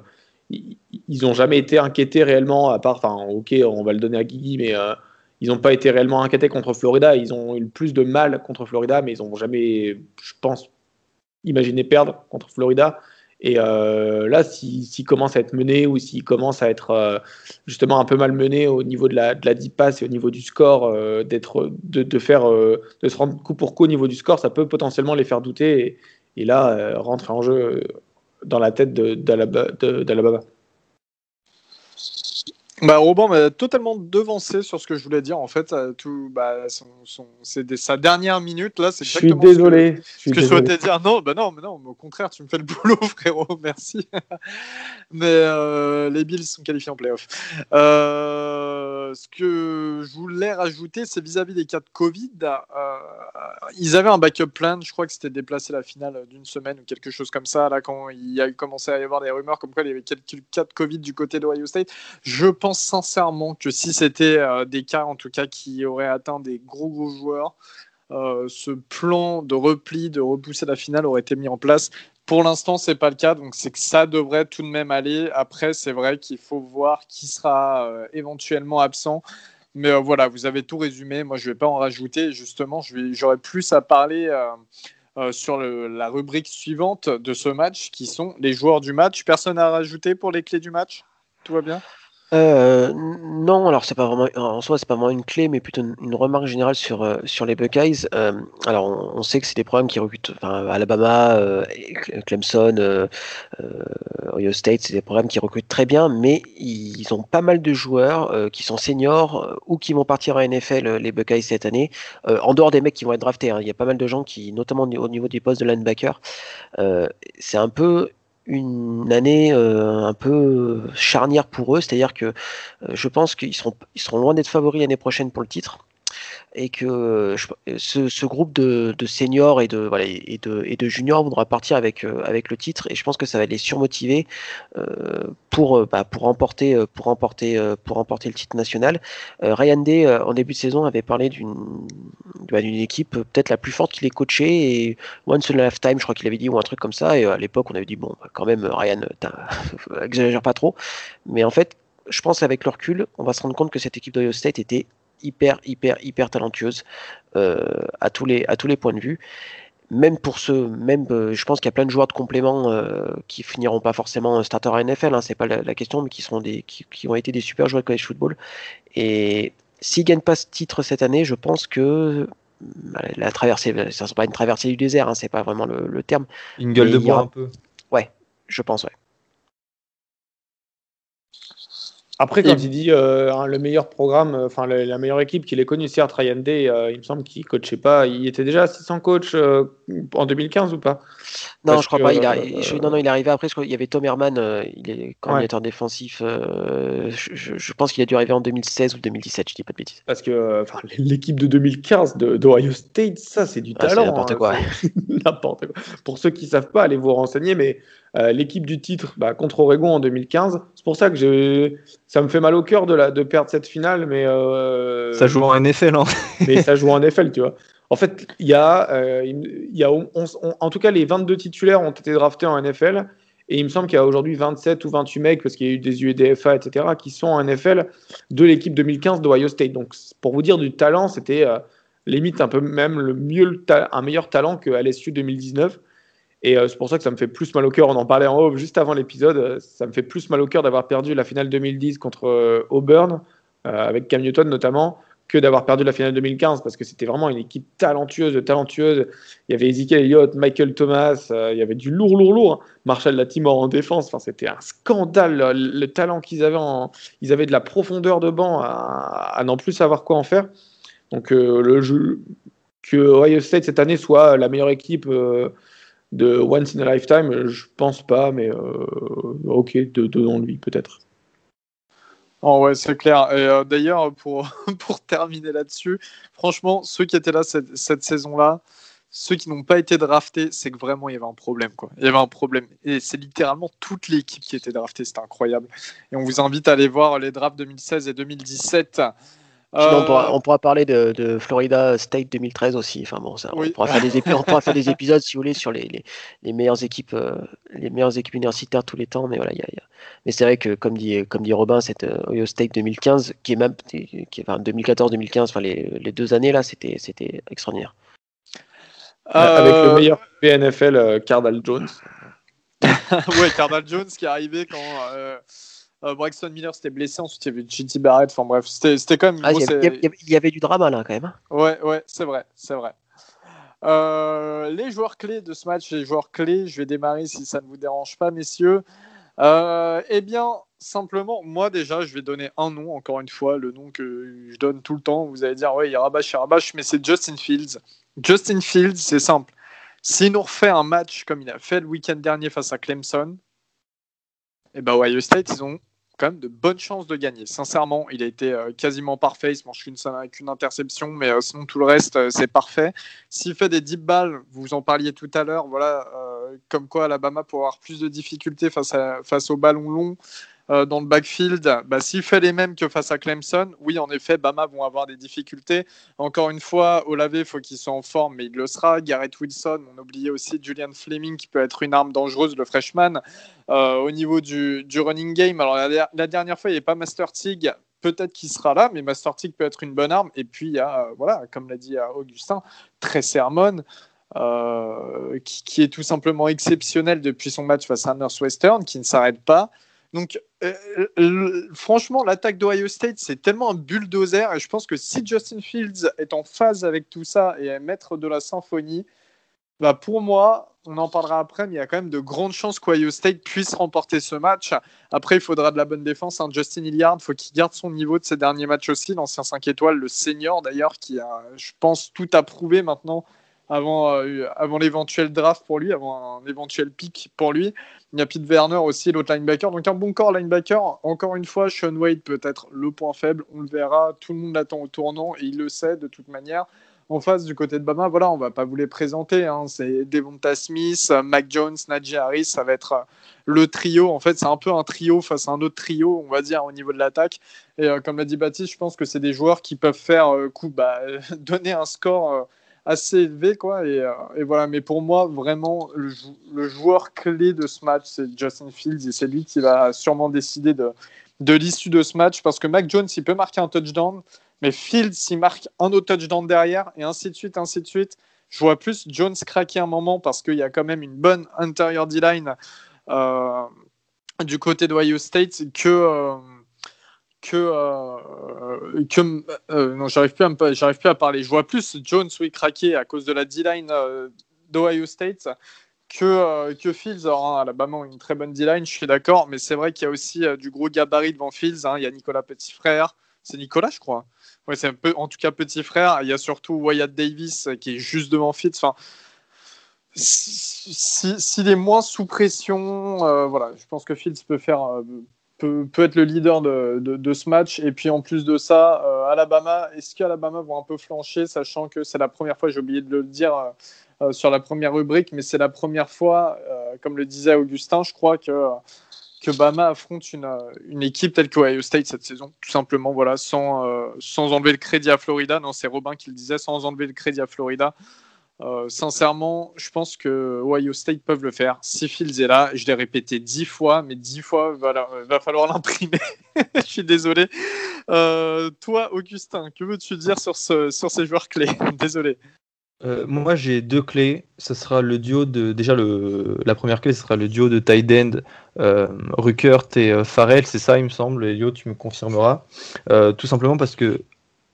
ils ont jamais été inquiétés réellement à part enfin ok on va le donner à Guigui mais euh, ils n'ont pas été réellement inquiétés contre Florida. Ils ont eu plus de mal contre Florida mais ils n'ont jamais je pense imaginé perdre contre Florida et euh, là, s'il commence à être mené ou s'il commence à être euh, justement un peu mal mené au niveau de la, de la deep pass et au niveau du score, euh, de, de, faire, de se rendre coup pour coup au niveau du score, ça peut potentiellement les faire douter et, là rentrer en jeu dans la tête d'Alabama. Bah, Robin m'a totalement devancé sur ce que je voulais dire. En fait, euh, tout, bah, c'est sa dernière minute là. Je suis désolé. Ce que, je souhaitais dire. Non, bah non, mais non. Au contraire, tu me fais le boulot, frérot. Merci. mais euh, les Bills sont qualifiés en playoff. Euh, ce que je voulais rajouter, c'est vis-à-vis des cas de Covid. ils avaient un backup plan. Je crois que c'était déplacer la finale d'une semaine ou quelque chose comme ça. Là, quand il a commencé à y avoir des rumeurs comme quoi il y avait quelques cas de Covid du côté d'Ohio State, je pense sincèrement que si c'était euh, des cas, en tout cas, qui auraient atteint des gros gros joueurs, euh, ce plan de repli, de repousser la finale aurait été mis en place. Pour l'instant, c'est pas le cas, donc c'est que ça devrait tout de même aller. Après, c'est vrai qu'il faut voir qui sera euh, éventuellement absent. Mais voilà, vous avez tout résumé. Moi, je vais pas en rajouter. Justement, j'aurais plus à parler sur la rubrique suivante de ce match, qui sont les joueurs du match. Personne à rajouter pour les clés du match? Tout va bien? Euh, non, alors c'est pas vraiment en soi c'est pas vraiment une clé, mais plutôt une, remarque générale sur euh, sur les Buckeyes. Euh, alors on, sait que c'est des programmes qui recrutent, enfin Alabama, Clemson, Ohio State, c'est des programmes qui recrutent très bien, mais ils ont pas mal de joueurs qui sont seniors ou qui vont partir en NFL les Buckeyes cette année. en dehors des mecs qui vont être draftés, hein. il y a pas mal de gens qui, notamment au niveau des postes de linebacker, c'est un peu une année euh, un peu charnière pour eux, c'est-à-dire que euh, je pense qu'ils seront, ils seront loin d'être favoris l'année prochaine pour le titre et que euh, ce, groupe de, seniors et de, voilà, et de, et de juniors voudra partir avec, euh, avec le titre et je pense que ça va les surmotiver euh, pour, bah, pour, remporter, pour, remporter, pour remporter le titre national. Ryan Day, en début de saison, avait parlé d'une bah, équipe peut-être la plus forte qu'il ait coachée et once in a lifetime, je crois qu'il avait dit, ou un truc comme ça. Et à l'époque, on avait dit, bon, bah, quand même, Ryan, exagère pas trop. Mais en fait, je pense qu'avec le recul, on va se rendre compte que cette équipe d'Ohio State était hyper, hyper, hyper talentueuse euh, à, tous les, à tous les points de vue. Même pour ceux, même, euh, je pense qu'il y a plein de joueurs de complément euh, qui finiront pas forcément starter à NFL, hein, c'est pas la, question, mais qui, seront des, qui, ont été des super joueurs de college football. Et s'ils gagnent pas ce titre cette année, je pense que la traversée, ça sera pas une traversée du désert, hein, c'est pas vraiment le, terme. Une gueule de bois un peu. Ouais, je pense, ouais. Après, quand il dit euh, le meilleur programme, euh, enfin la, meilleure équipe qu'il ait connue, certes, Ryan Day, euh, il me semble qu'il coachait pas. Il était déjà assistant coach en 2015 ou pas? Non, je crois pas. Il non, non, il est arrivé après. Il y avait Tom Herman, il est coordinateur défensif. Je, pense qu'il a dû arriver en 2016 ou 2017, je dis pas de bêtises. Parce que l'équipe de 2015 d'Ohio State, ça, c'est du ah, talent. N'importe quoi. n'importe quoi. Pour ceux qui savent pas, allez vous renseigner, mais euh, l'équipe du titre bah, contre Oregon en 2015. C'est pour ça que ça me fait mal au cœur de, la, de perdre cette finale, mais euh, ça joue en NFL, hein mais ça joue en NFL, tu vois. En fait, il y a, euh, il y a en tout cas, les 22 titulaires ont été draftés en NFL. Et il me semble qu'il y a aujourd'hui 27 ou 28 mecs, parce qu'il y a eu des UEDFA, etc., qui sont en NFL de l'équipe 2015 d'Ohio State. Donc, pour vous dire du talent, c'était limite un peu même le mieux, un meilleur talent que LSU 2019. Et euh, c'est pour ça que ça me fait plus mal au cœur. On en parlait en haut juste avant l'épisode. Euh, ça me fait plus mal au cœur d'avoir perdu la finale 2010 contre euh, Auburn, avec Cam Newton notamment, que d'avoir perdu la finale 2015 parce que c'était vraiment une équipe talentueuse, talentueuse. Il y avait Ezekiel Elliott, Michael Thomas, il y avait du lourd, lourd, lourd. Hein. Marshall Latimore en défense. Enfin, c'était un scandale le, talent qu'ils avaient. En... Ils avaient de la profondeur de banc à, n'en plus savoir quoi en faire. Donc que Ohio State cette année soit la meilleure équipe de Once in a Lifetime, je pense pas, mais euh, ok, donnons-lui peut-être. Oh ouais, c'est clair. Euh, d'ailleurs, pour, pour terminer là-dessus, franchement, ceux qui étaient là cette, cette saison-là, ceux qui n'ont pas été draftés, c'est que vraiment il y avait un problème. Quoi. Il y avait un problème. Et c'est littéralement toute l'équipe qui était draftée. C'était incroyable. Et on vous invite à aller voir les drafts 2016 et 2017 euh, on, pourra, parler de, Florida State 2013 aussi. Enfin bon, ça, on, pourra faire des faire des épisodes si vous voulez sur les, les, meilleures équipes, euh, les meilleures équipes universitaires tous les temps. Mais voilà, y a, mais c'est vrai que comme dit comme dit Robin, cette euh, Ohio State 2015, qui est même qui est, enfin, 2014-2015, enfin les, les, deux années là, c'était c'était extraordinaire. Avec le meilleur PNFL, Cardal Jones. ouais, Cardal Jones qui est arrivé quand euh, Braxton Miller s'était blessé, ensuite il y avait JT Barrett. Enfin bref, c'était quand même. Ah, il, y avait, du drama là quand même. Hein. Ouais, ouais, c'est vrai, c'est vrai. Euh, les joueurs clés de ce match, les joueurs clés, je vais démarrer si ça ne vous dérange pas, messieurs. Euh, eh bien, simplement, moi déjà, je vais donner un nom, encore une fois, le nom que je donne tout le temps. Vous allez dire, ouais, il y a Rabash, il y a Rabash, mais c'est Justin Fields. Justin Fields, c'est simple. S'il nous refait un match comme il a fait le week-end dernier face à Clemson, et eh ben Ohio State, ils ont quand même de bonnes chances de gagner. Sincèrement, il a été euh, quasiment parfait. Il se mange qu'une interception, mais euh, sinon tout le reste, euh, c'est parfait. S'il fait des deep balles, vous en parliez tout à l'heure, voilà, comme quoi Alabama pourrait avoir plus de difficultés face, face au ballon long. Euh, dans le backfield, bah, s'il fait les mêmes que face à Clemson, oui, en effet, Bama vont avoir des difficultés. Encore une fois, Olave, il faut qu'il soit en forme, mais il le sera. Garrett Wilson, on oubliait aussi Julian Fleming, qui peut être une arme dangereuse, le freshman. Euh, au niveau du, running game, alors la, dernière fois, il n'y avait pas Master Tig. Peut-être qu'il sera là, mais Master Tig peut être une bonne arme. Et puis, il y a, euh, voilà, comme l'a dit Augustin, très sermon. qui, qui, est tout simplement exceptionnel depuis son match face à Northwestern, qui ne s'arrête pas. Donc, franchement, l'attaque d'Ohio State, c'est tellement un bulldozer. Et je pense que si Justin Fields est en phase avec tout ça et est maître de la symphonie, bah pour moi, on en parlera après, mais il y a quand même de grandes chances qu'Ohio State puisse remporter ce match. Après, il faudra de la bonne défense. Hein. Justin Hilliard, il faut qu'il garde son niveau de ses derniers matchs aussi. L'ancien 5 étoiles, le senior d'ailleurs, qui a, je pense, tout approuvé maintenant avant, euh, avant l'éventuel draft pour lui, avant un éventuel pick pour lui. Il y a Pete Werner aussi, l'autre linebacker. Donc un bon corps linebacker. Encore une fois, Sean Wade peut être le point faible. On le verra. Tout le monde l'attend au tournant et il le sait de toute manière en face du côté de Bama, voilà, on va pas vous les présenter. Hein. C'est Devonta Smith, Mac Jones, Najee Harris, ça va être euh, le trio. En fait, c'est un peu un trio face à un autre trio, on va dire, au niveau de l'attaque. Et euh, comme l'a dit Baptiste, je pense que c'est des joueurs qui peuvent faire euh, coup, bah, donner un score assez élevé, quoi. Et, voilà. Mais pour moi, vraiment, le, joueur clé de ce match, c'est Justin Fields, et c'est lui qui va sûrement décider de, de l'issue de ce match, parce que Mac Jones, il peut marquer un touchdown. Mais Fields, s'il marque un autre touchdown derrière, et ainsi de suite, ainsi de suite. Je vois plus Jones craquer un moment parce qu'il y a quand même une bonne intérieur D-line euh, du côté d'Ohio State que. Euh, que, euh, que non, j'arrive plus, à j'arrive plus à parler. Je vois plus Jones oui, craquer à cause de la D-line d'Ohio State que, que Fields. Alors, hein, Alabama une très bonne D-line, je suis d'accord, mais c'est vrai qu'il y a aussi du gros gabarit devant Fields. Hein. Il y a Nicolas Petit Frère, c'est Nicolas, je crois. Ouais, c'est un peu, en tout cas, petit frère. Il y a surtout Wyatt Davis euh, qui est juste devant Fitz. Enfin, s'il est moins sous pression, euh, voilà, je pense que Fields peut faire, euh, peut, être le leader de, ce match. Et puis en plus de ça, Alabama, est-ce qu'Alabama vont un peu flancher, sachant que c'est la première fois, j'ai oublié de le dire sur la première rubrique, mais c'est la première fois, comme le disait Augustin, je crois que que Bama affronte une, euh, une équipe telle qu'Ohio State cette saison, tout simplement, voilà, sans, euh, sans enlever le crédit à Florida. Non, c'est Robin qui le disait, sans enlever le crédit à Florida. Euh, sincèrement, je pense que Ohio State peuvent le faire. Si Fields est là, je l'ai répété dix fois, mais dix fois, il va falloir l'imprimer. je suis désolé. toi, Augustin, que veux-tu dire sur, ce, sur ces joueurs clés? Désolé. Euh, moi, j'ai deux clés. Ce sera le duo de. Déjà, le, la première clé, ce sera le duo de tight end euh, Ruckert et euh, Farrell. C'est ça, il me semble. Elio, tu me confirmeras. Euh, tout simplement parce que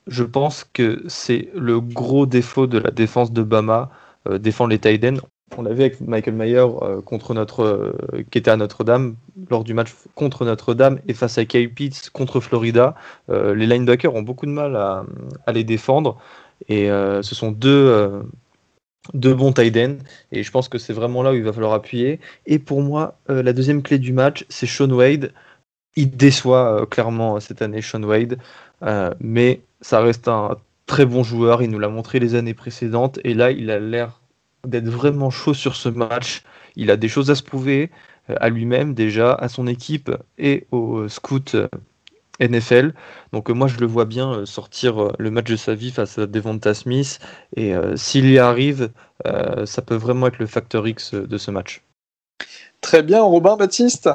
je pense que c'est le gros défaut de la défense de Bama, défendre les tight ends. On l'a vu avec Michael Mayer contre notre, qui était à Notre-Dame lors du match contre Notre-Dame et face à Kyle Pitts contre Florida. les linebackers ont beaucoup de mal à, à les défendre. Et euh, ce sont deux, euh, deux bons tight. Et je pense que c'est vraiment là où il va falloir appuyer. Et pour moi, euh, la deuxième clé du match, c'est Sean Wade. Il déçoit clairement cette année, Sean Wade. mais ça reste un très bon joueur. Il nous l'a montré les années précédentes. Et là, il a l'air d'être vraiment chaud sur ce match. Il a des choses à se prouver à lui-même déjà, à son équipe et aux scouts NFL. Donc euh, moi je le vois bien euh, sortir euh, le match de sa vie face à Devonta Smith et s'il y arrive, ça peut vraiment être le facteur X de ce match. Très bien, Robin Baptiste?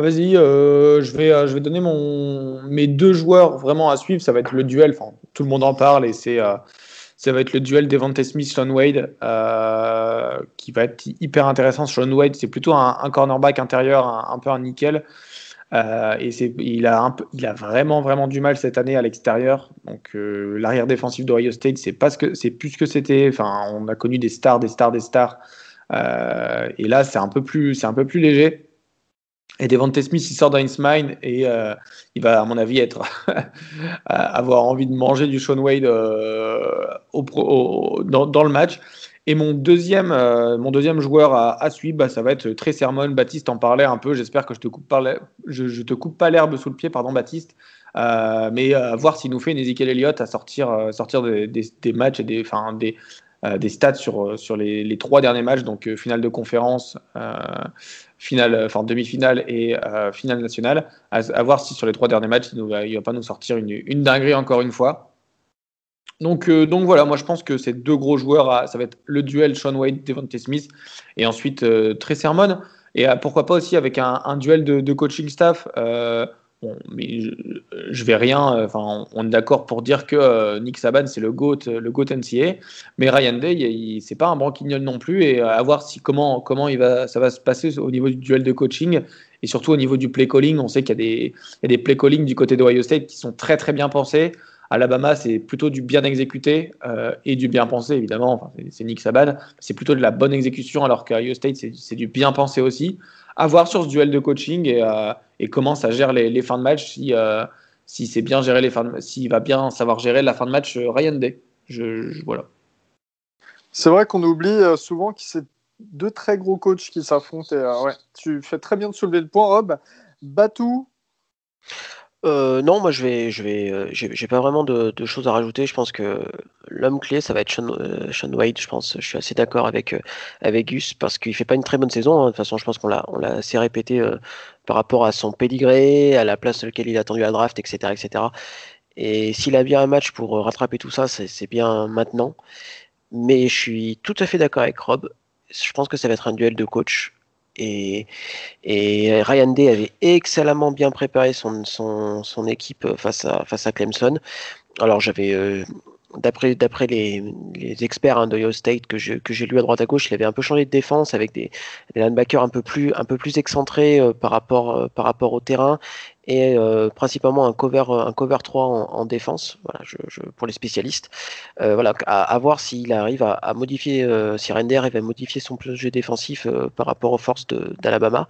Vas-y, je, vais, je vais donner mon, mes deux joueurs vraiment à suivre. Ça va être le duel, enfin, tout le monde en parle et c'est ça va être le duel Devonta Smith-Sean Wade qui va être hyper intéressant. Sean Wade, c'est plutôt un, cornerback intérieur, un, peu un nickel. Euh, il a, il a vraiment, vraiment du mal cette année à l'extérieur. Donc, euh, l'arrière défensif d'Ohio State, c'est pas ce que, c'est plus ce que c'était. Enfin, on a connu des stars, des stars, des stars. Euh, et là, c'est un peu plus, c'est un peu plus léger. Et Devante Smith, il sort Mine et il va, à mon avis, être avoir envie de manger du Sean Wade au, dans, le match. Et mon deuxième, euh, mon deuxième joueur à, suivre, bah, ça va être Trey Sermon. Baptiste en parlait un peu. J'espère que je te coupe pas, te coupe pas l'herbe sous le pied, pardon, Baptiste. Euh, mais à voir s'il nous fait une Ezekiel Elliott à sortir, euh, sortir des, matchs et des, des, des stats sur, sur les, trois derniers matchs, donc finale de conférence, finale, enfin demi-finale et finale nationale. À, voir si sur les trois derniers matchs, il ne va, pas nous sortir une, une dinguerie encore une fois. Donc, euh, donc voilà, moi je pense que ces deux gros joueurs, ça va être le duel Sean Wade, Devontae Smith, et ensuite euh, Trey Sermon. Et euh, pourquoi pas aussi avec un, duel de, coaching staff. Mais je, vais rien. Euh, enfin, on, est d'accord pour dire que euh, Nick Saban c'est le goat, le goat NCA, mais Ryan Day, c'est pas un branquignol non plus. Et à voir si comment comment il va, ça va se passer au niveau du duel de coaching et surtout au niveau du play calling. On sait qu'il y a des, il y a des play calling du côté d'Ohio State qui sont très très bien pensés. Alabama, c'est plutôt du bien exécuté euh, et du bien pensé, évidemment. C'est Nick Saban. C'est plutôt de la bonne exécution, alors qu'Ohio State, c'est du bien pensé aussi. À voir sur ce duel de coaching et, et comment ça gère les, fins de match, si, euh, si c'est bien géré les fins de, s'il va bien savoir gérer la fin de match euh, Ryan Day. Je, voilà. C'est vrai qu'on oublie euh, souvent que c'est deux très gros coachs qui s'affrontent. ouais, tu fais très bien de soulever le point, Rob. Batou euh, non, moi je vais, je vais, euh, j'ai pas vraiment de, choses à rajouter. Je pense que l'homme clé, ça va être Sean, euh. Je pense, je suis assez d'accord avec avec Gus parce qu'il fait pas une très bonne saison. Hein. De toute façon, je pense qu'on l'a, on l'a assez répété par rapport à son pédigré, à la place sur laquelle il a attendu la draft, etc., etc. Et s'il a bien un match pour rattraper tout ça, c'est bien maintenant. Mais je suis tout à fait d'accord avec Rob. Je pense que ça va être un duel de coach. Et, Ryan Day avait excellemment bien préparé son, équipe face à, face à Clemson. Alors j'avais, euh, d'après, d'après les, experts hein, d'Ohio State que, que j'ai lu à droite à gauche, il avait un peu changé de défense avec des, linebackers un peu plus, un peu plus excentrés euh, par, rapport, euh, par rapport au terrain et euh, principalement un cover, un cover 3 en, défense, voilà, pour les spécialistes. Voilà, à, voir s'il arrive à, modifier, si Render arrive à modifier son jeu défensif par rapport aux forces d'Alabama.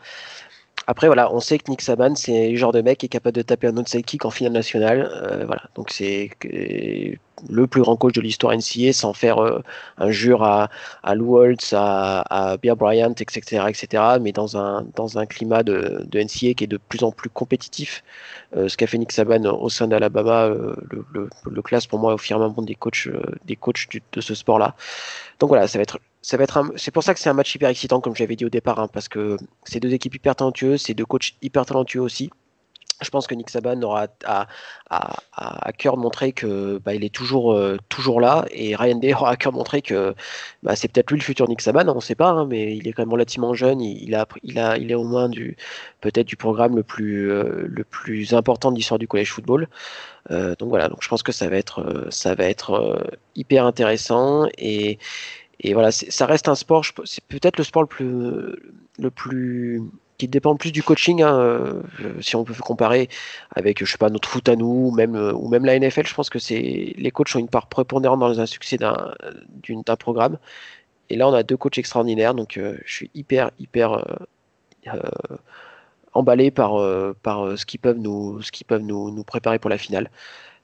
Après, voilà, on sait que Nick Saban, c'est le genre de mec qui est capable de taper un outside kick en finale nationale. Euh, voilà, donc c'est le plus grand coach de l'histoire NCA sans faire euh, un jure à, Lou Holtz, à, à Bear Bryant, etc., etc., mais dans un, dans un climat de, de NCA qui est de plus en plus compétitif. Euh, ce qu'a fait Nick Saban au sein d'Alabama, le, le, classe pour moi au firmament des coachs, des coachs de ce sport-là. Donc voilà, ça va être c'est pour ça que c'est un match hyper excitant comme j'avais dit au départ hein, parce que c'est deux équipes hyper talentueuses c'est deux coachs hyper talentueux aussi. Je pense que Nick Saban aura à, cœur de montrer que bah, il est toujours euh, toujours là et Ryan Day aura à cœur de montrer que bah, c'est peut-être lui le futur Nick Saban on ne sait pas hein, mais il est quand même relativement jeune il, a il a il est au moins du peut-être du programme le plus euh, le plus important de l'histoire du collège football. Euh, donc voilà donc je pense que ça va être ça va être hyper intéressant et et voilà, ça reste un sport, c'est peut-être le sport le plus, le plus qui dépend plus du coaching, hein, euh, si on peut comparer avec, je sais pas, notre foot à nous, ou même, ou même la NFL, je pense que c'est les coachs ont une part prépondérante dans un succès d'un programme. Et là, on a deux coachs extraordinaires, donc euh, je suis hyper, hyper euh, emballé par, par ce qu'ils peuvent, nous, ce qu'ils peuvent nous, nous, préparer pour la finale.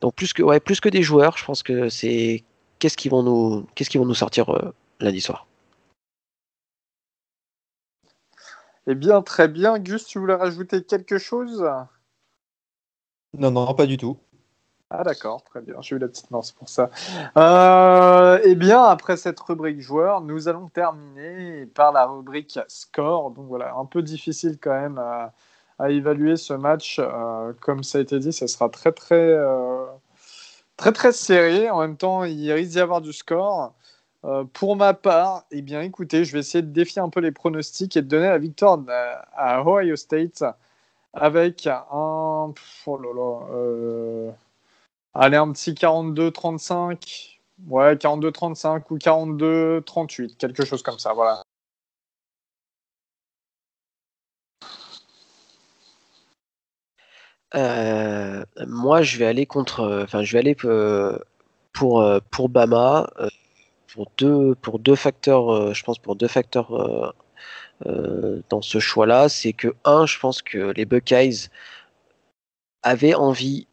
Donc plus que, ouais, plus que des joueurs, je pense que c'est qu'est-ce qu'ils vont nous, qu'est-ce qu'ils vont nous sortir lundi soir. Eh bien, très bien. Gus, tu voulais rajouter quelque chose? Non, non, pas du tout. Ah d'accord, très bien, j'ai eu la petite c'est pour ça. Euh, eh bien, après cette rubrique joueur, nous allons terminer par la rubrique score. Donc voilà, un peu difficile quand même à, évaluer ce match. Euh, comme ça a été dit, ça sera très très euh, très très serré. En même temps, il risque d'y avoir du score. Euh, pour ma part, eh bien, écoutez, je vais essayer de défier un peu les pronostics et de donner la victoire à Ohio State avec un. Oh. Euh, allez, un petit 42-35. Ouais, 42-35 ou 42-38, quelque chose comme ça, voilà. Euh, moi, je vais aller pour Bama pour deux, pour deux facteurs, euh, je pense pour deux facteurs euh, euh, dans ce choix-là. C'est que, un, je pense que les Buckeyes avaient envie,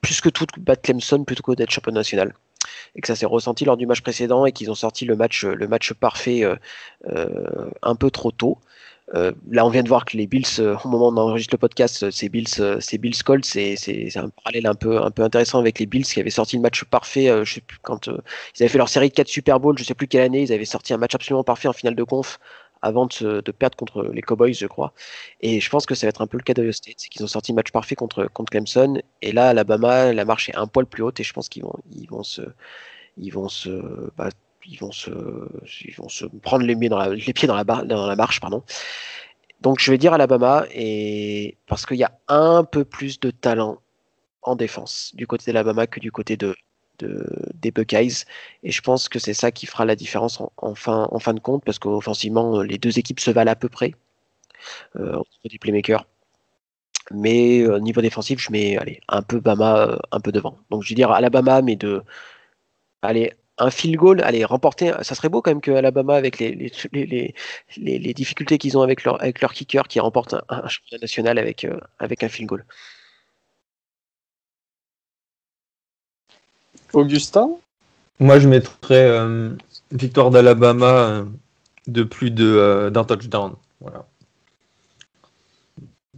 plus que tout, de battre Clemson plutôt que d'être champion national et que ça s'est ressenti lors du match précédent et qu'ils ont sorti le match, le match parfait un peu trop tôt. Euh, là, on vient de voir que les Bills, euh, au moment où on enregistre le podcast, euh, c'est Bills, c'est Bills Colts, c'est, un parallèle un peu, un peu intéressant avec les Bills qui avaient sorti le match parfait. je sais plus quand ils avaient fait leur série de 4 Super Bowl, je sais plus quelle année, ils avaient sorti un match absolument parfait en finale de conf avant de, de, perdre contre les Cowboys, je crois. Et je pense que ça va être un peu le cas d'Ohio State, c'est qu'ils ont sorti le match parfait contre, contre Clemson. Et là, Alabama, la marche est un poil plus haute et je pense qu'ils vont, ils vont se, ils vont se, bah, ils vont se, ils vont se prendre les pieds dans la, marche, pardon. Donc je vais dire Alabama et parce qu'il y a un peu plus de talent en défense du côté d'Alabama que du côté de, des Buckeyes. Et je pense que c'est ça qui fera la différence en, fin, de compte parce qu'offensivement, les deux équipes se valent à peu près euh, au niveau du playmaker. Mais au niveau défensif, je mets allez, un peu Bama un peu devant. Donc je vais dire Alabama, mais de allez, un field goal, allez, remporter, ça serait beau quand même que Alabama, avec les, les, les, les, difficultés qu'ils ont avec leur, avec leur kicker, qui remporte un, championnat national avec, euh, avec un field goal. Augustin? Moi, je mettrais euh, victoire d'Alabama euh, de plus d'un touchdown. Voilà.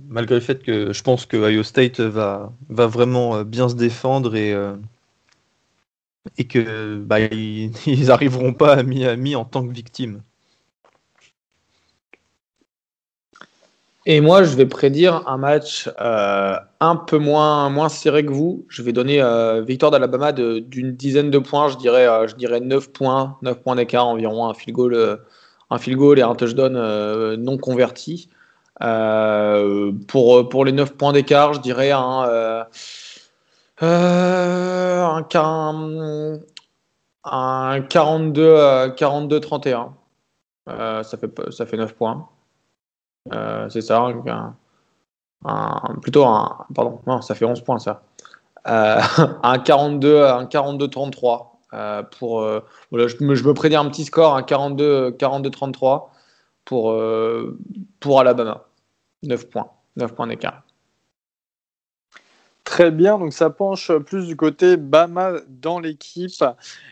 Malgré le fait que je pense que Ohio State va, va vraiment bien se défendre et et que bah, ils, pas à Miami en tant que victime. Et moi, je vais prédire un match euh, un peu moins, moins serré que vous. Je vais donner euh, victoire d'Alabama d'une dizaine de points. Je dirais, euh, je dirais 9 points, 9 points d'écart environ, un field goal, un field et un touchdown non converti. pour, pour les 9 points d'écart, je dirais un euh, un, un 42, 42 31. ça, fait, ça fait 9 points. Euh, c'est ça. Un, plutôt un. Pardon, non, ça fait 11 points ça. Euh, un 42, un 42 33. pour, je, me, prédis un petit score, un 42, 42 33 pour, pour Alabama. 9 points. 9 points d'écart. Très bien, donc ça penche plus du côté Bama dans l'équipe.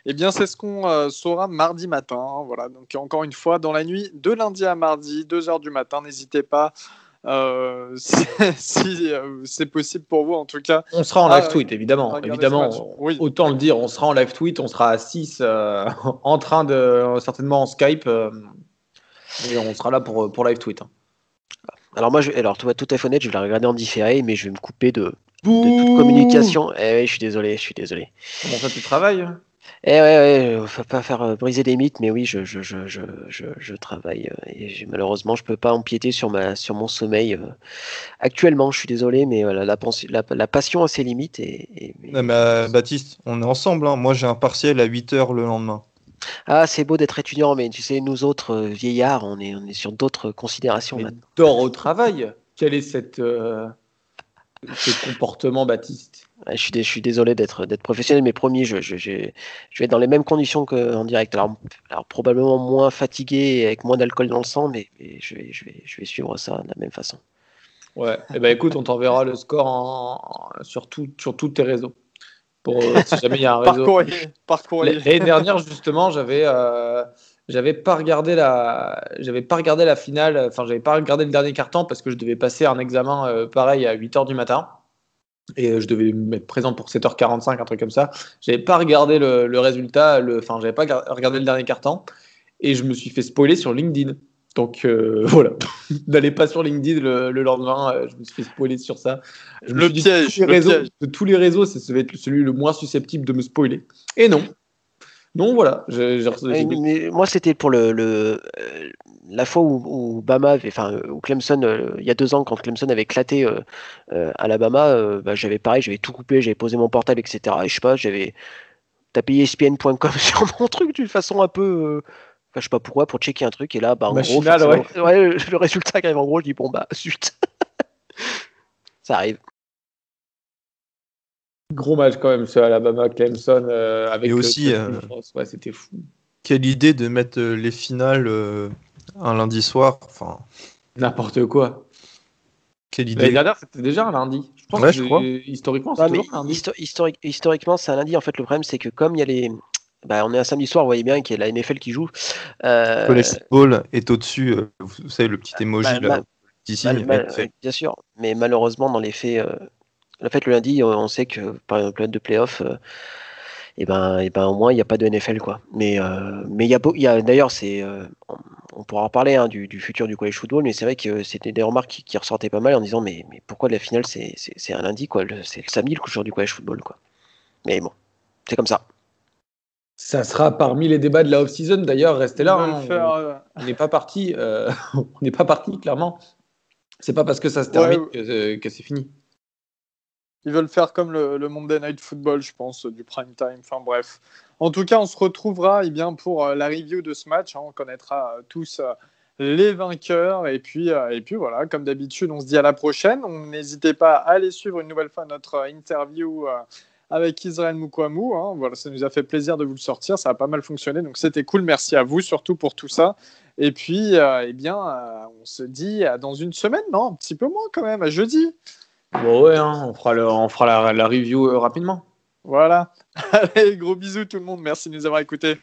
Eh bien, c'est ce qu'on euh, saura mardi matin. Voilà, donc encore une fois, dans la nuit de lundi à mardi, 2h du matin, n'hésitez pas. Euh, si, euh, c'est possible pour vous en tout cas. On sera en live tweet évidemment. Évidemment, autant le dire, on sera en live tweet, on sera à 6 en train de certainement en Skype et on sera là pour, pour live tweet. Hein. Alors moi, je, alors tout, tout à fait honnête, je vais la regarder en différé, mais je vais me couper de, de toute communication. Eh oui, je suis désolé, je suis désolé. Comment ça, tu travailles eh ouais, ouais, faut pas faire euh, briser des mythes, mais oui, je, je, je, je, je travaille euh, et malheureusement, je peux pas empiéter sur ma, sur mon sommeil euh, actuellement. Je suis désolé, mais voilà, la, la, passion a ses limites. Et, mais, Baptiste, on est ensemble. Hein. Moi, j'ai un partiel à 8 heures le lendemain. Ah, c'est beau d'être étudiant, mais tu sais, nous autres vieillards, on est, on est sur d'autres considérations. Mais dors au travail. Quelle est cette ce comportement, Baptiste? Je suis, je suis désolé d'être professionnel, mais promis, je, je, je, vais être dans les mêmes conditions qu'en direct. Alors, alors, probablement moins fatigué et avec moins d'alcool dans le sang, mais, je, vais, je, vais, je vais suivre ça de la même façon. Ouais, et eh ben écoute, on t'enverra le score en, sur, sur tous tes réseaux. Pour, euh, si jamais il y a un réseau. Par courrier. L'année dernière, justement, j'avais. Euh, j'avais pas regardé la j'avais pas regardé la finale enfin j'avais pas regardé le dernier carton parce que je devais passer un examen euh, pareil à 8h du matin et je devais mettre présent pour 7h45 un truc comme ça j'avais pas regardé le, le résultat le enfin j'avais pas regardé le dernier carton et je me suis fait spoiler sur LinkedIn donc euh, voilà n'allez pas sur LinkedIn le, lendemain je me suis fait spoiler sur ça le, piège, le piège de tous les réseaux c'est celui le moins susceptible de me spoiler et non non, voilà. moi, c'était pour le, le, euh, la fois où, Bama avait, enfin, où Clemson, euh, il y a deux ans, quand Clemson avait éclaté euh, Alabama, bah, j'avais pareil, j'avais tout coupé, j'avais posé mon portable, etc. Et je sais pas, j'avais tapé ESPN.com sur mon truc d'une façon un peu. Enfin, je sais pas pourquoi, pour checker un truc. Et là, bah, en gros, le résultat qui arrive en gros, je dis bon, bah, zut. Ça arrive. Gros match quand même, ce Alabama Clemson euh, avec. Et aussi, euh, ouais, c'était fou. Quelle idée de mettre euh, les finales un lundi soir, enfin. N'importe quoi. Quelle idée. L'année dernière, c'était déjà un lundi. Je pense que crois. historiquement, c'est un lundi. historiquement, c'est un lundi. En fait, le problème, c'est que comme il y a les. Bah, on est un samedi soir, vous voyez bien qu'il y a la NFL qui joue. Euh... Le football est au-dessus, vous savez, le petit emoji là. bien sûr, mais malheureusement, dans les faits, en fait, le lundi, on sait que par exemple, le de playoff, et euh, eh ben, et eh ben, au moins, il n'y a pas de NFL. Quoi. Mais euh, mais il y a, y a d'ailleurs, c'est, euh, on, pourra en parler hein, du, futur du college football, mais c'est vrai que c'était des remarques qui, ressortaient pas mal en disant mais, mais pourquoi la finale, c'est, c'est, un lundi, quoi, c'est le samedi, le jour du college football. Quoi. Mais bon, c'est comme ça. Ça sera parmi les débats de la off-season. D'ailleurs, restez là. Hein, on n'est pas parti. on n'est pas parti clairement. C'est pas parce que ça se termine que, que c'est fini. Ils veulent faire comme le, le, Monday Night Football, je pense, du prime time. Enfin bref. En tout cas, on se retrouvera eh bien, pour la review de ce match. Hein. On connaîtra tous les vainqueurs. Et puis, euh, et puis voilà, comme d'habitude, on se dit à la prochaine. N'hésitez pas à aller suivre une nouvelle fois notre interview euh, avec Israël Moukouamou. Hein. Voilà, ça nous a fait plaisir de vous le sortir. Ça a pas mal fonctionné. Donc c'était cool. Merci à vous surtout pour tout ça. Et puis, euh, eh bien, on se dit dans une semaine, non, un petit peu moins quand même, à jeudi. Bon, ouais, hein, on fera, le, on fera la, la review rapidement. Voilà. Allez, gros bisous tout le monde. Merci de nous avoir écoutés.